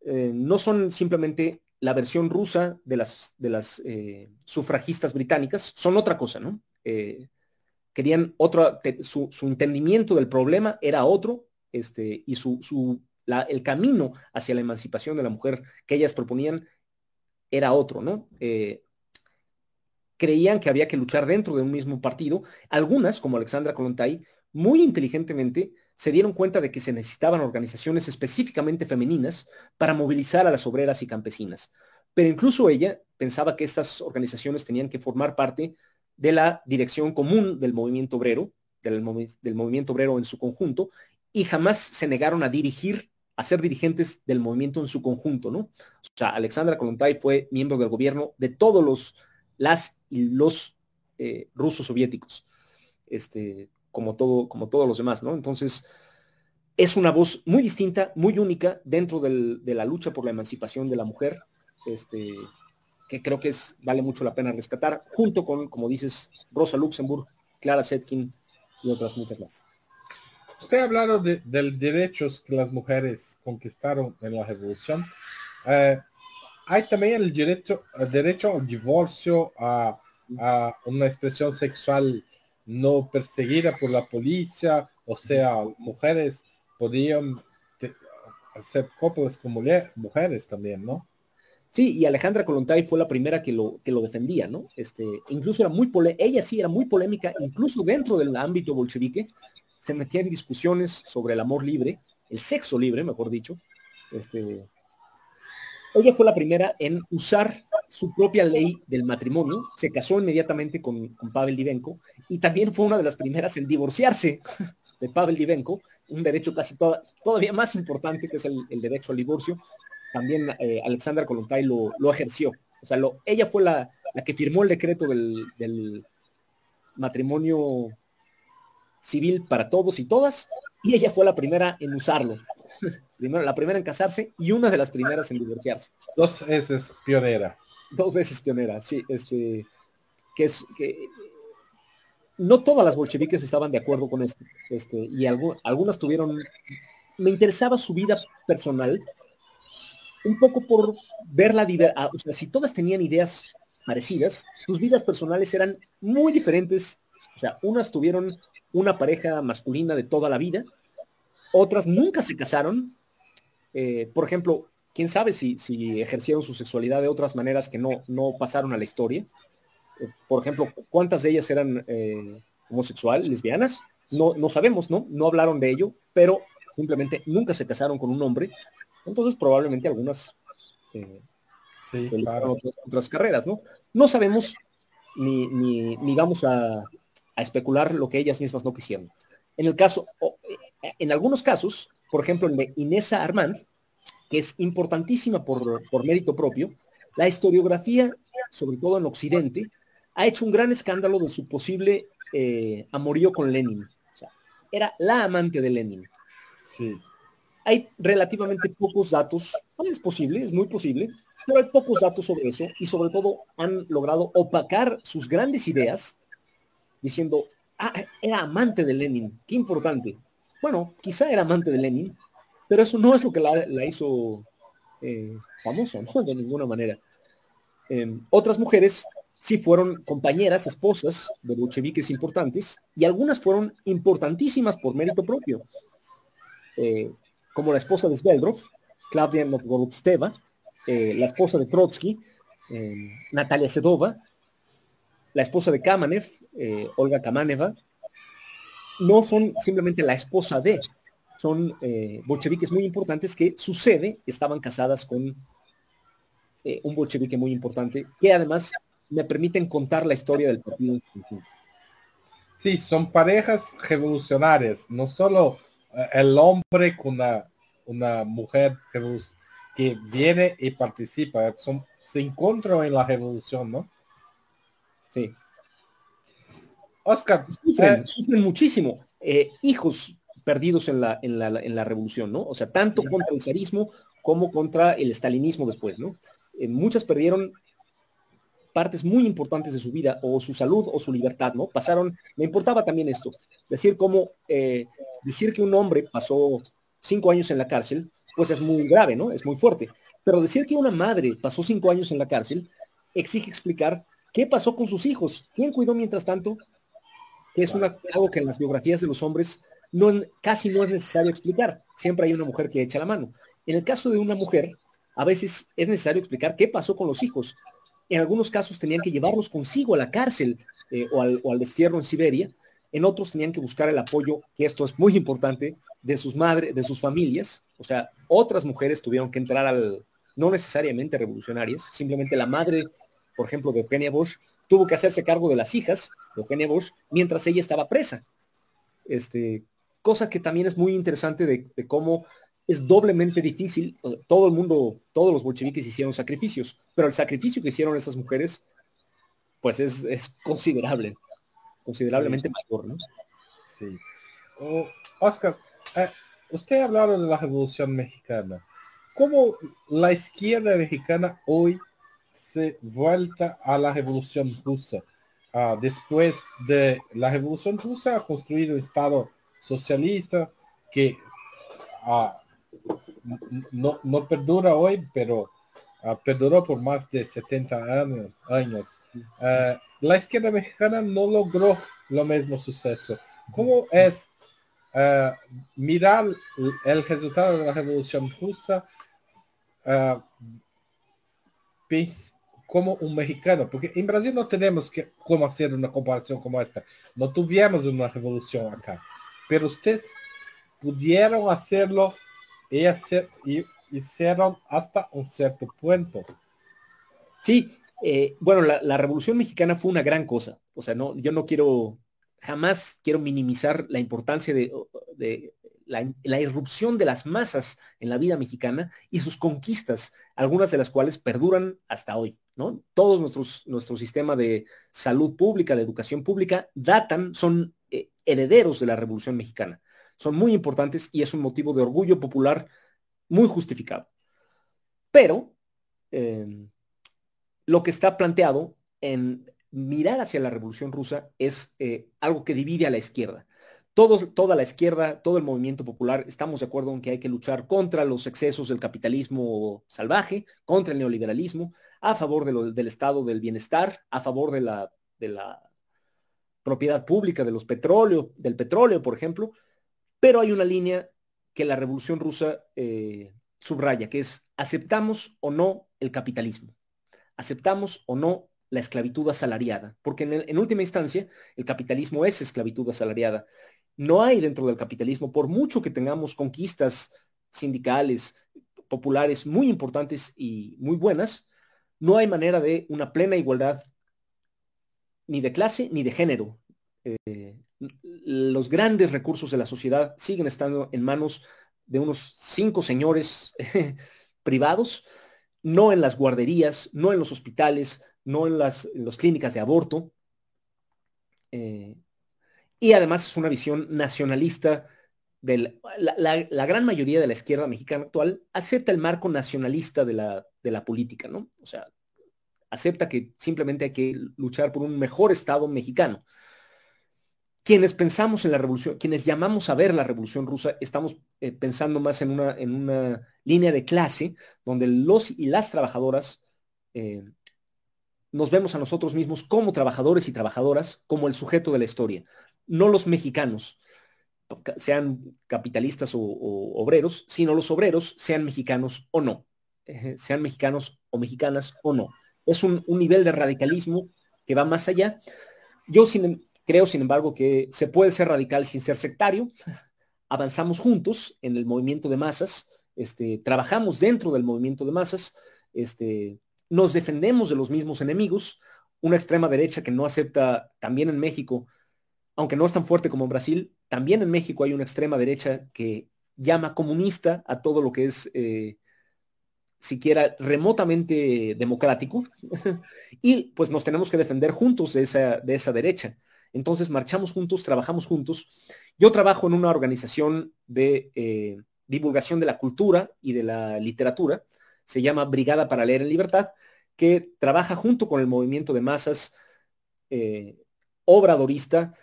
eh, no son simplemente la versión rusa de las, de las eh, sufragistas británicas, son otra cosa, ¿no? Eh, querían otro, su, su, entendimiento del problema era otro, este, y su, su el camino hacia la emancipación de la mujer que ellas proponían era otro, ¿no? Eh, creían que había que luchar dentro de un mismo partido. Algunas, como Alexandra Kolontai, muy inteligentemente se dieron cuenta de que se necesitaban organizaciones específicamente femeninas para movilizar a las obreras y campesinas. Pero incluso ella pensaba que estas organizaciones tenían que formar parte de la dirección común del movimiento obrero, del movimiento obrero en su conjunto, y jamás se negaron a dirigir, a ser dirigentes del movimiento en su conjunto, ¿no? O sea, Alexandra Kolontai fue miembro del gobierno de todos los, las y los eh, rusos soviéticos. Este, como, todo, como todos los demás, ¿no? Entonces, es una voz muy distinta, muy única dentro del, de la lucha por la emancipación de la mujer, este, que creo que es, vale mucho la pena rescatar, junto con, como dices, Rosa Luxemburg, Clara Setkin y otras muchas más. Usted ha hablado de, de derechos que las mujeres conquistaron en la revolución. Eh, hay también el derecho, el derecho al divorcio, a, una expresión sexual no perseguida por la policía, o sea, mujeres podían hacer coplas con mujeres también, ¿no? Sí, y Alejandra Kolontai fue la primera que lo, que lo defendía, ¿no? Este, incluso era muy ella sí era muy polémica, incluso dentro del ámbito bolchevique, se metía en discusiones sobre el amor libre, el sexo libre, mejor dicho. Este, ella fue la primera en usar su propia ley del matrimonio, se casó inmediatamente con, Pavel Divenko y también fue una de las primeras en divorciarse de Pavel Divenko, un derecho casi toda, todavía más importante que es el, el derecho al divorcio. También eh, Alexandra Kolontai lo, lo, ejerció. O sea, lo, ella fue la, la, que firmó el decreto del, del matrimonio civil para todos y todas, y ella fue la primera en usarlo. Primero, la primera en casarse y una de las primeras en divorciarse. Dos veces pionera. Dos veces pionera, sí. Este, que es que no todas las bolcheviques estaban de acuerdo con esto. Este, y algo, algunas tuvieron. Me interesaba su vida personal, un poco por ver la diversidad. O sea, si todas tenían ideas parecidas, sus vidas personales eran muy diferentes. O sea, unas tuvieron una pareja masculina de toda la vida, otras nunca se casaron. Eh, por ejemplo, quién sabe si, si, ejercieron su sexualidad de otras maneras que no, no pasaron a la historia. Eh, por ejemplo, ¿cuántas de ellas eran eh, homosexuales, lesbianas? No, no sabemos, ¿no? No hablaron de ello, pero simplemente nunca se casaron con un hombre. Entonces, probablemente algunas eh, sí, claro. otras, otras, carreras, ¿no? No sabemos ni, ni, ni vamos a, a especular lo que ellas mismas no quisieron. En el caso, eh, en algunos casos, por ejemplo, de Inesa Armand, que es importantísima por, por mérito propio, la historiografía, sobre todo en Occidente, ha hecho un gran escándalo de su posible eh, amorío con Lenin. O sea, era la amante de Lenin. Sí. Hay relativamente pocos datos, es posible, es muy posible, pero hay pocos datos sobre eso y sobre todo han logrado opacar sus grandes ideas diciendo, ah, era amante de Lenin, qué importante. Bueno, quizá era amante de Lenin, pero eso no es lo que la, hizo eh, famosa, ¿no? De ninguna manera. Em, otras mujeres sí fueron compañeras, esposas de bolcheviques importantes, y algunas fueron importantísimas por mérito propio, eh, como la esposa de Sveldrov, Claudia Novgorodsteva, eh, la esposa de Trotsky, em, Natalia Sedova, la esposa de Kamenev, eh, Olga Kamaneva, no son simplemente la esposa de, son eh, bolcheviques muy importantes que su sede estaban casadas con eh, un bolchevique muy importante, que además me permiten contar la historia del partido. Sí, son parejas revolucionarias, no solo el hombre con una, una mujer que viene y participa, son, se encuentran en la revolución, ¿no? Sí. Oscar. Sufren, eh, muchísimo. Eh, hijos perdidos en la, en, la, revolución, ¿no? O sea, tanto contra el zarismo como contra el estalinismo después, ¿no? Eh, muchas perdieron partes muy importantes de su vida, o su salud o su libertad, ¿no? Pasaron, me importaba también esto, decir cómo, decir que un hombre pasó cinco años en la cárcel, pues es muy grave, ¿no? Es muy fuerte. Pero decir que una madre pasó cinco años en la cárcel exige explicar ¿Qué pasó con sus hijos? ¿Quién cuidó mientras tanto? Que es una, algo que en las biografías de los hombres no, casi no es necesario explicar. Siempre hay una mujer que echa la mano. En el caso de una mujer, a veces es necesario explicar qué pasó con los hijos. En algunos casos tenían que llevarlos consigo a la cárcel eh, o, al, o al destierro en Siberia. En otros tenían que buscar el apoyo, que esto es muy importante, de sus madres, de sus familias. O sea, otras mujeres tuvieron que entrar al, no necesariamente revolucionarias, simplemente la madre por ejemplo, de Eugenia Bush, tuvo que hacerse cargo de las hijas de Eugenia Bush mientras ella estaba presa. Este, cosa que también es muy interesante de, cómo es doblemente difícil. Todo el mundo, todos los bolcheviques hicieron sacrificios, pero el sacrificio que hicieron esas mujeres, pues es, considerable, considerablemente mayor, ¿no? Sí. Oscar, eh, usted ha hablado de la Revolución Mexicana. ¿Cómo la izquierda mexicana hoy se vuelta a la Revolución Rusa. Ah, después de la Revolución Rusa ha construido un Estado socialista que ah, no, perdura hoy, pero ah, perduró por más de 70 años. años. la izquierda mexicana no logró lo mismo suceso. ¿Cómo es mirar el resultado de la Revolución Rusa como un mexicano, porque en Brasil no tenemos que cómo hacer una comparación como esta. No tuvimos una revolución acá, pero ustedes pudieron hacerlo y, hacer, y hicieron hasta un cierto punto. Sí, eh, bueno, la, revolución mexicana fue una gran cosa. O sea, no, yo no quiero, jamás quiero minimizar la importancia de la, irrupción de las masas en la vida mexicana y sus conquistas, algunas de las cuales perduran hasta hoy. ¿no? Todos nuestros, nuestro sistema de salud pública, de educación pública, datan, son eh, herederos de la Revolución Mexicana. Son muy importantes y es un motivo de orgullo popular muy justificado. Pero em, lo que está planteado en mirar hacia la Revolución Rusa es eh, algo que divide a la izquierda toda la izquierda, todo el movimiento popular, estamos de acuerdo en que hay que luchar contra los excesos del capitalismo salvaje, contra el neoliberalismo, a favor del estado del bienestar, a favor de la, propiedad pública de los petróleo, del petróleo, por ejemplo, pero hay una línea que la revolución rusa eh, subraya, que es aceptamos o no el capitalismo, aceptamos o no la esclavitud asalariada, porque en última instancia el capitalismo es esclavitud asalariada no hay dentro del capitalismo, por mucho que tengamos conquistas sindicales, populares muy importantes y muy buenas, no hay manera de una plena igualdad ni de clase ni de género. los grandes recursos de la sociedad siguen estando en manos de unos cinco señores privados, no en las guarderías, no en los hospitales, no en las, clínicas de aborto. Eh, y además es una visión nacionalista. De la, gran mayoría de la izquierda mexicana actual acepta el marco nacionalista de la, de la política, ¿no? O sea, acepta que simplemente hay que luchar por un mejor Estado mexicano quienes pensamos en la revolución, quienes llamamos a ver la revolución rusa, estamos eh, pensando más en una, en una, línea de clase donde los y las trabajadoras eh, nos vemos a nosotros mismos como trabajadores y trabajadoras, como el sujeto de la historia, no los mexicanos, sean capitalistas o, obreros, sino los obreros, sean mexicanos o no, eh, sean mexicanos o mexicanas o no. Es un, nivel de radicalismo que va más allá. Yo, Creo, sin embargo, que se puede ser radical sin ser sectario. Avanzamos juntos en el movimiento de masas, este, trabajamos dentro del movimiento de masas, este, nos defendemos de los mismos enemigos, una extrema derecha que no acepta, también en México, aunque no es tan fuerte como en Brasil, también en México hay una extrema derecha que llama comunista a todo lo que es eh, siquiera remotamente democrático, y pues nos tenemos que defender juntos de esa, de esa derecha. Entonces marchamos juntos, trabajamos juntos. Yo trabajo en una organización de eh, divulgación de la cultura y de la literatura, se llama Brigada para Leer en Libertad, que trabaja junto con el movimiento de masas eh, obradorista,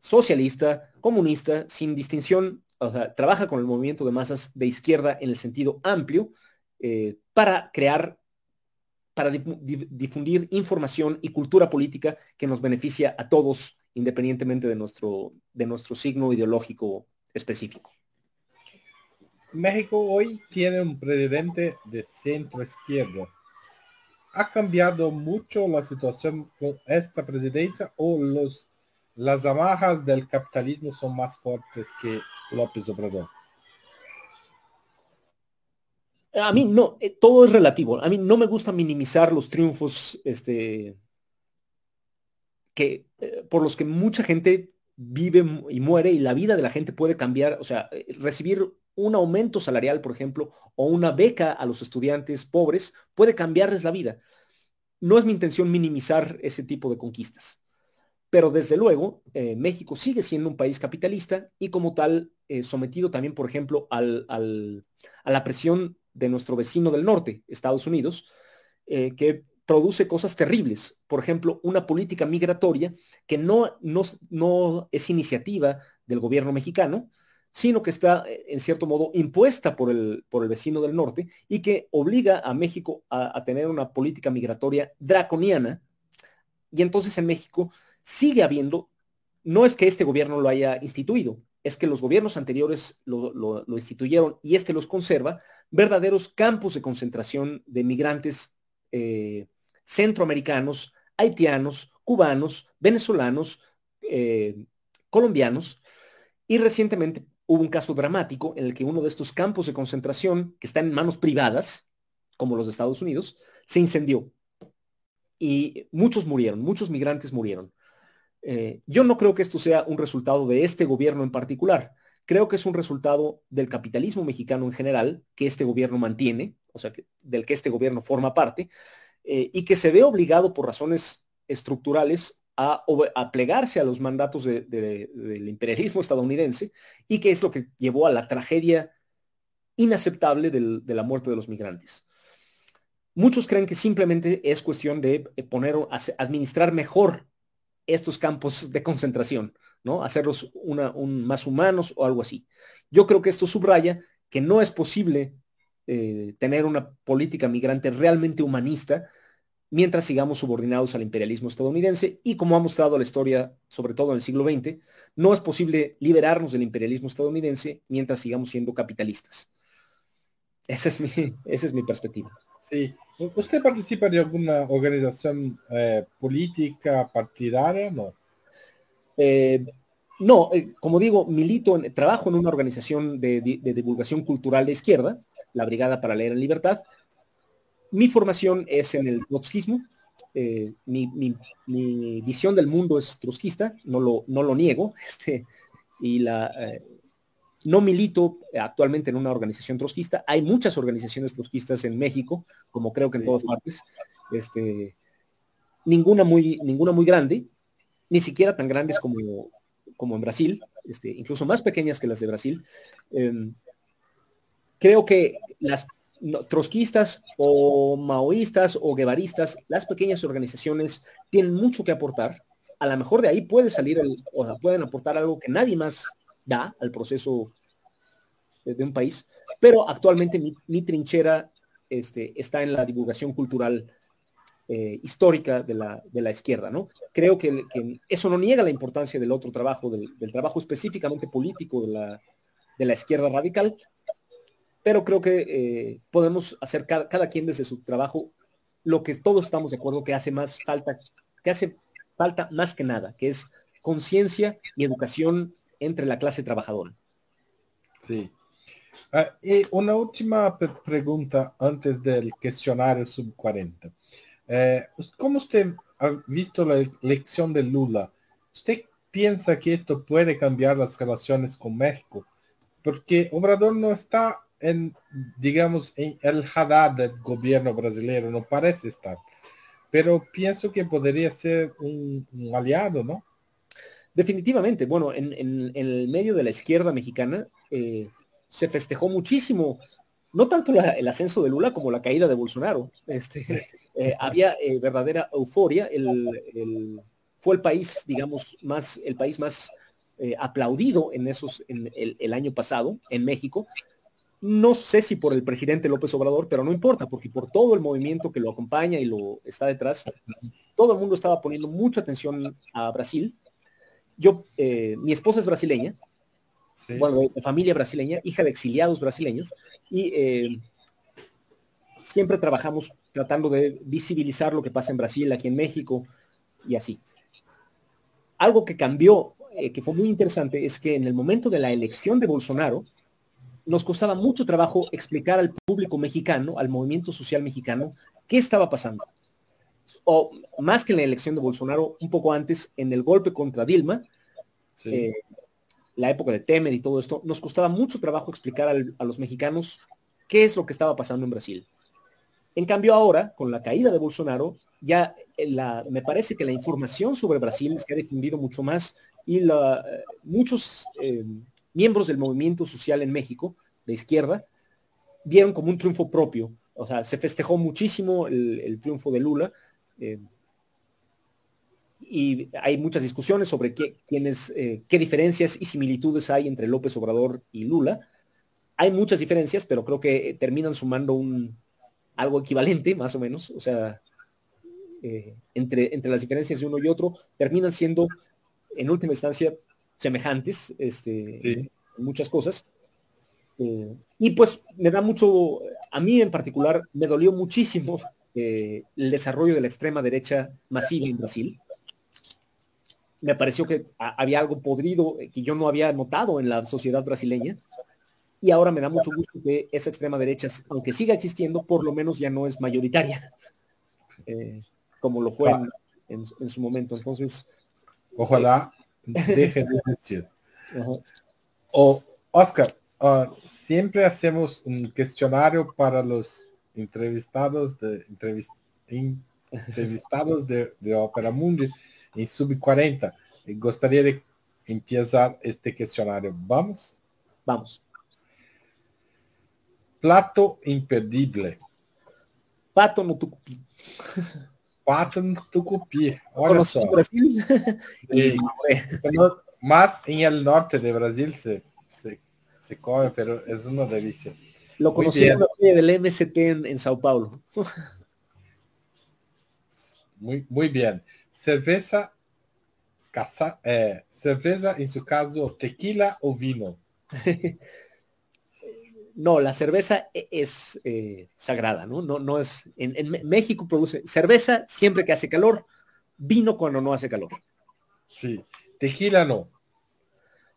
socialista, comunista, sin distinción, o sea, trabaja con el movimiento de masas de izquierda en el sentido amplio eh, para crear para difundir información y cultura política que nos beneficia a todos, independientemente de nuestro, de nuestro signo ideológico específico. México hoy tiene un presidente de centro izquierdo. ¿Ha cambiado mucho la situación con esta presidencia o los, las amarras del capitalismo son más fuertes que López Obrador? A mí no, eh, todo es relativo. A mí no me gusta minimizar los triunfos este, que, eh, por los que mucha gente vive y muere y la vida de la gente puede cambiar. O sea, eh, recibir un aumento salarial, por ejemplo, o una beca a los estudiantes pobres puede cambiarles la vida. No es mi intención minimizar ese tipo de conquistas. Pero desde luego, México sigue siendo un país capitalista y como tal sometido también, por ejemplo, a la presión de nuestro vecino del norte, Estados Unidos, eh, que produce cosas terribles. Por ejemplo, una política migratoria que no, no, no, es iniciativa del gobierno mexicano, sino que está, eh, en cierto modo, impuesta por el, por el vecino del norte y que obliga a México a, a tener una política migratoria draconiana. Y entonces en México sigue habiendo, no es que este gobierno lo haya instituido, es que los gobiernos anteriores lo, instituyeron y este los conserva, verdaderos campos de concentración de migrantes eh, centroamericanos, haitianos, cubanos, venezolanos, eh, colombianos. Y recientemente hubo un caso dramático en el que uno de estos campos de concentración, que están en manos privadas, como los de Estados Unidos, se incendió. Y muchos murieron, muchos migrantes murieron. Eh, yo no creo que esto sea un resultado de este gobierno en particular. Creo que es un resultado del capitalismo mexicano en general, que este gobierno mantiene, o sea, del que este gobierno forma parte, eh, y que se ve obligado por razones estructurales a, plegarse a los mandatos del imperialismo estadounidense, y que es lo que llevó a la tragedia inaceptable de la muerte de los migrantes. Muchos creen que simplemente es cuestión de poner, administrar mejor estos campos de concentración, ¿no? Hacerlos un, más humanos o algo así. Yo creo que esto subraya que no es posible eh, tener una política migrante realmente humanista mientras sigamos subordinados al imperialismo estadounidense y como ha mostrado la historia, sobre todo en el siglo XX, no es posible liberarnos del imperialismo estadounidense mientras sigamos siendo capitalistas. Esa es mi, esa es mi perspectiva. Sí. ¿Usted participa de alguna organización eh, política partidaria? No. Eh, no, eh, como digo, milito, en, trabajo en una organización de, divulgación cultural de izquierda, la Brigada para Leer en Libertad. Mi formación es en el trotskismo, mi, visión del mundo es trotskista, no lo, no lo niego, este, y la, no milito actualmente en una organización trotskista. Hay muchas organizaciones trotskistas en México, como creo que en todas partes. Este, ninguna muy, ninguna muy grande, ni siquiera tan grandes como, como en Brasil, este, incluso más pequeñas que las de Brasil. Em, creo que las trotskistas o maoístas o guevaristas, las pequeñas organizaciones tienen mucho que aportar. A lo mejor de ahí puede salir el, o pueden aportar algo que nadie más da al proceso de un país, pero actualmente mi, trinchera este, está en la divulgación cultural eh, histórica de la, de la, izquierda, ¿no? Creo que, eso no niega la importancia del otro trabajo, del, trabajo específicamente político de la, de la, izquierda radical, pero creo que eh, podemos hacer cada, cada, quien desde su trabajo lo que todos estamos de acuerdo que hace más falta, que hace falta más que nada, que es conciencia y educación entre la clase trabajadora. Sí. Ah, y una última pregunta antes del cuestionario sub 40. Eh, ¿Cómo usted ha visto la elección de Lula? ¿Usted piensa que esto puede cambiar las relaciones con México? Porque Obrador no está en, digamos, en el Haddad del gobierno brasileño, no parece estar. Pero pienso que podría ser un aliado, ¿no? Definitivamente, bueno, en, el medio de la izquierda mexicana eh, se festejó muchísimo, no tanto el ascenso de Lula como la caída de Bolsonaro. Este, eh, había eh, verdadera euforia, el, fue el país, digamos, más, el país más aplaudido en esos, en el, año pasado, en México. No sé si por el presidente López Obrador, pero no importa, porque por todo el movimiento que lo acompaña y lo está detrás, todo el mundo estaba poniendo mucha atención a Brasil yo, eh, mi esposa es brasileña, bueno, de, familia brasileña, hija de exiliados brasileños, y eh, siempre trabajamos tratando de visibilizar lo que pasa en Brasil, aquí en México, y así. Algo que cambió, eh, que fue muy interesante, es que en el momento de la elección de Bolsonaro, nos costaba mucho trabajo explicar al público mexicano, al movimiento social mexicano, qué estaba pasando o más que en la elección de Bolsonaro, un poco antes, en el golpe contra Dilma, eh, la época de Temer y todo esto, nos costaba mucho trabajo explicar a los mexicanos qué es lo que estaba pasando en Brasil. En cambio ahora, con la caída de Bolsonaro, ya la, me parece que la información sobre Brasil se ha difundido mucho más y la, muchos eh, miembros del movimiento social en México, de izquierda, vieron como un triunfo propio. O sea, se festejó muchísimo el triunfo de Lula, eh, y hay muchas discusiones sobre qué, eh, qué diferencias y similitudes hay entre López Obrador y Lula. Hay muchas diferencias, pero creo que terminan sumando un algo equivalente, más o menos. O sea, eh, entre, entre las diferencias de uno y otro, terminan siendo, en última instancia, semejantes este, en muchas cosas. y pues me da mucho, a mí en particular, me dolió muchísimo eh, el desarrollo de la extrema derecha masiva en Brasil. Me pareció que había algo podrido eh, que yo no había notado en la sociedad brasileña. Y ahora me da mucho gusto que esa extrema derecha, aunque siga existiendo, por lo menos ya no es mayoritaria, eh, como lo fue en, su momento. Entonces, ojalá deje de existir. O Oscar, ah, siempre hacemos un cuestionario para los entrevistados de entrevistados de, de Opera Mundi en Sub 40. Gostaria de empezar este cuestionario. ¿Vamos? Vamos. Plato imperdible. Pato no tucupi. Pato no tucupi. Olha só. Brasil. Y, más en el norte de Brasil se, se, se come, pero es una delicia. Lo conocí en la del MST en, Sao Paulo. muy, muy bien. Cerveza, casa, eh, cerveza, en su caso, tequila o vino. no, la cerveza e, es eh, sagrada, ¿no? No, no es. En, México produce cerveza siempre que hace calor, vino cuando no hace calor. Sí, tequila no.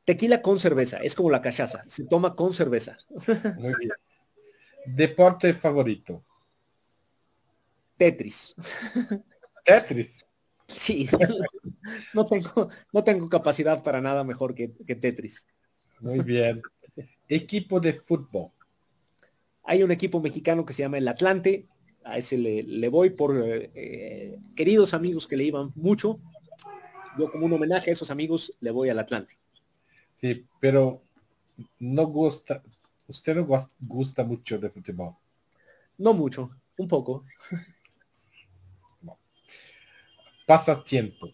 Tequila con cerveza, es como la cachaza, se toma con cerveza. Muy bien. Deporte favorito. Tetris. Tetris. Sí, no tengo, no tengo capacidad para nada mejor que, Tetris. Muy bien. Equipo de fútbol. Hay un equipo mexicano que se llama el Atlante. A ese le, voy por eh, queridos amigos que le iban mucho. Yo como un homenaje a esos amigos le voy al Atlante. Sí, pero no gusta, usted no gusta mucho de fútbol. No mucho, un poco. Pasatiempo.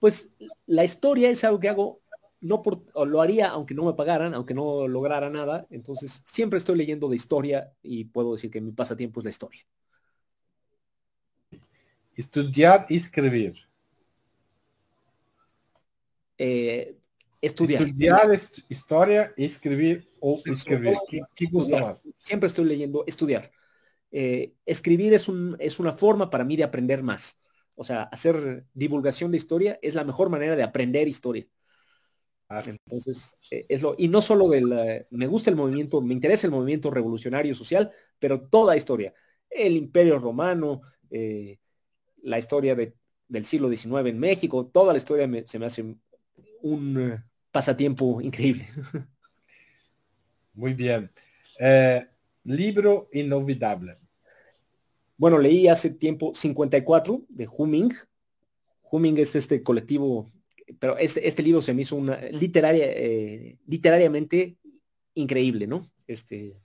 Pues la historia es algo que hago, no por, lo haría aunque no me pagaran, aunque no lograra nada. Entonces siempre estoy leyendo de historia y puedo decir que mi pasatiempo es la historia. Estudiar y escribir. Eh, estudiar. Estudiar historia, escribir o escribir. ¿Qué, gusta más? Siempre estoy leyendo, estudiar. Eh, escribir es, un, es una forma para mí de aprender más. O sea, hacer divulgación de historia es la mejor manera de aprender historia. Entonces, eh, es lo, y no solo del, me gusta el movimiento, me interesa el movimiento revolucionario social, pero toda historia, el imperio romano, eh, la historia del siglo XIX en México, toda la historia se me hace un eh, pasatiempo increíble. Muy bien. libro inolvidable. Bueno, leí hace tiempo 54 de Humming. Humming es este colectivo, pero este, este libro se me hizo una literaria, eh, literariamente increíble, ¿no? Este,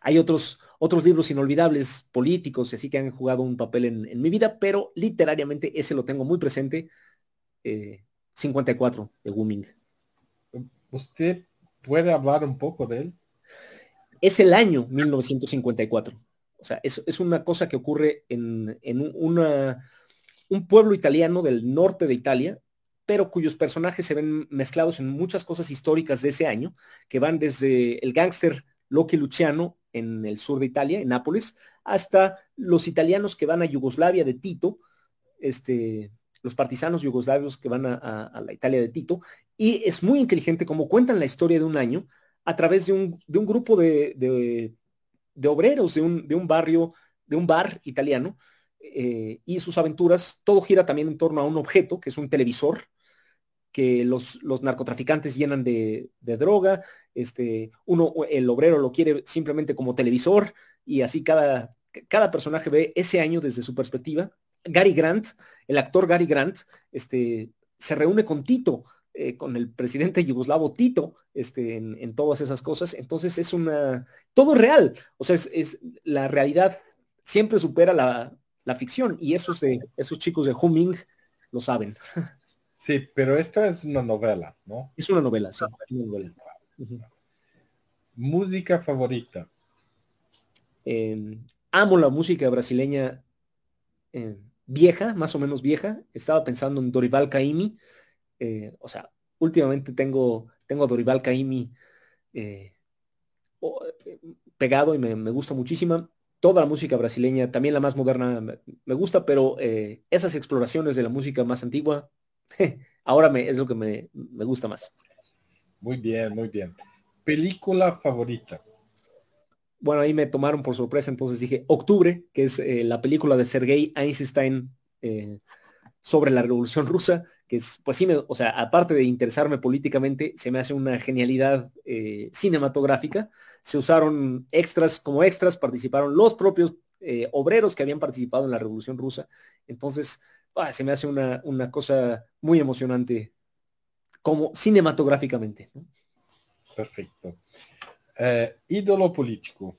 hay otros, otros libros inolvidables, políticos, y así que han jugado un papel en, mi vida, pero literariamente ese lo tengo muy presente. 54 eh, de Humming. ¿Usted puede hablar un poco de él? Es el año 1954. O sea, es, una cosa que ocurre en, un pueblo italiano del norte de Italia, pero cuyos personajes se ven mezclados en muchas cosas históricas de ese año, que van desde el gángster Loki Luciano en el sur de Italia, en Nápoles, hasta los italianos que van a Yugoslavia de Tito, este, los partisanos yugoslavos que van a, la Italia de Tito, y es muy inteligente como cuentan la historia de un año a través de un, grupo de, de obreros de un, de un barrio, de un bar italiano, eh, y sus aventuras, todo gira también en torno a un objeto, que es un televisor, que los, los narcotraficantes llenan de, droga, este, uno, el obrero lo quiere simplemente como televisor, y así cada, cada personaje ve ese año desde su perspectiva. Gary Grant, el actor Gary Grant, este, se reúne con Tito, eh, con el presidente yugoslavo Tito este, en, todas esas cosas. Entonces es una, todo real. O sea, es, la realidad siempre supera la, ficción y esos, esos chicos de Humming lo saben. Sí, pero esta es una novela, ¿no? Es una novela, sí. Música favorita. Em, amo la música brasileña em, vieja, más o menos vieja. Estaba pensando en Dorival Caymmi, eh, o sea, últimamente tengo, tengo a Dorival Caimi eh, pegado y me, gusta muchísima. Toda la música brasileña, también la más moderna, me, gusta, pero eh, esas exploraciones de la música más antigua, ahora me, es lo que me, gusta más. Muy bien, muy bien. ¿Película favorita? Bueno, ahí me tomaron por sorpresa, entonces dije Octubre, que es la película de Sergei Einstein sobre la Revolución Rusa, que es, pues sí, o sea, aparte de interesarme políticamente, se me hace una genialidad eh, cinematográfica. Se usaron extras, como extras participaron los propios eh, obreros que habían participado en la Revolución Rusa. Entonces, ah, se me hace una, cosa muy emocionante como cinematográficamente. Perfecto. Eh, ídolo político.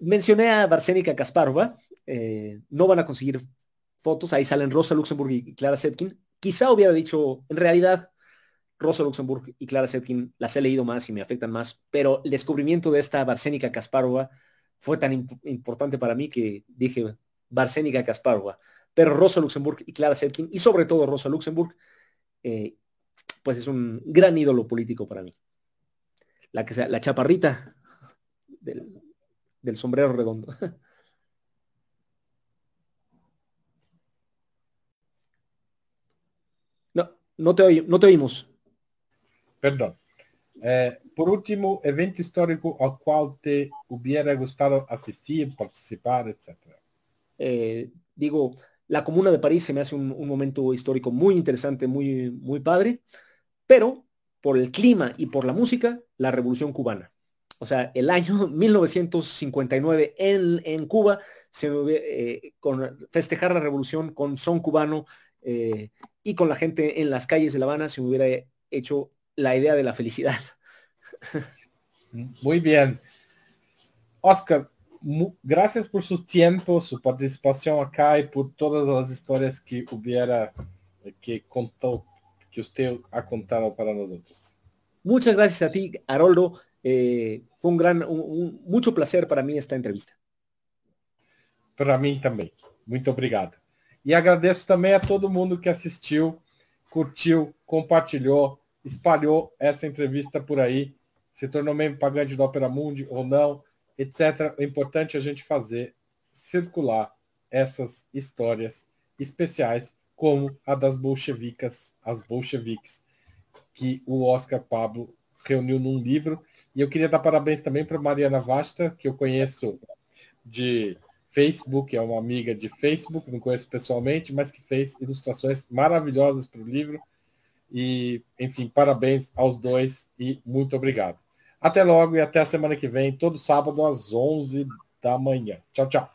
Mencioné a Barcénica Kasparova. no van a conseguir fotos, ahí salen Rosa Luxemburg y Clara Setkin. Quizá hubiera dicho, en realidad, Rosa Luxemburg y Clara Setkin las he leído más y me afectan más, pero el descubrimiento de esta Barcénica Kasparova fue tan importante para mí que dije Barcénica Kasparova. Pero Rosa Luxemburg y Clara Setkin, y sobre todo Rosa Luxemburg, eh, pues es un gran ídolo político para mí. La, que sea, la chaparrita del sombrero redondo. No te, no te oímos. Perdón. Eh, por último, evento histórico al cual te hubiera gustado asistir, participar, etc. Eh, digo, la Comuna de París se me hace un, momento histórico muy interesante, muy, muy padre, pero por el clima y por la música, la Revolución Cubana. O sea, el año 1959 en, en Cuba, se, eh, con festejar la revolución con son cubano eh, y con la gente en las calles de La Habana, se me hubiera hecho la idea de la felicidad. Muy bien. Oscar, gracias por su tiempo, su participación acá y por todas las historias que hubiera, que contó, que usted ha contado para nosotros. Muchas gracias a ti, Haroldo. Eh, fue un gran, mucho placer para mí esta entrevista. Para mí también. Muito obrigado. E agradeço também a todo mundo que assistiu, curtiu, compartilhou, espalhou essa entrevista por aí, se tornou membro pagante do Opera Mundi ou não, etc. O importante é a gente fazer circular essas histórias especiais, como a das bolchevicas, as bolcheviques, que o Oscar Pablo reuniu num livro. E eu queria dar parabéns também para Mariana Vasta, que eu conheço de Facebook, é uma amiga de Facebook, não conheço pessoalmente, mas que fez ilustrações maravilhosas para o livro. E, enfim, parabéns aos dois e muito obrigado. Até logo e até a semana que vem, todo sábado às 11 da manhã. Tchau, tchau.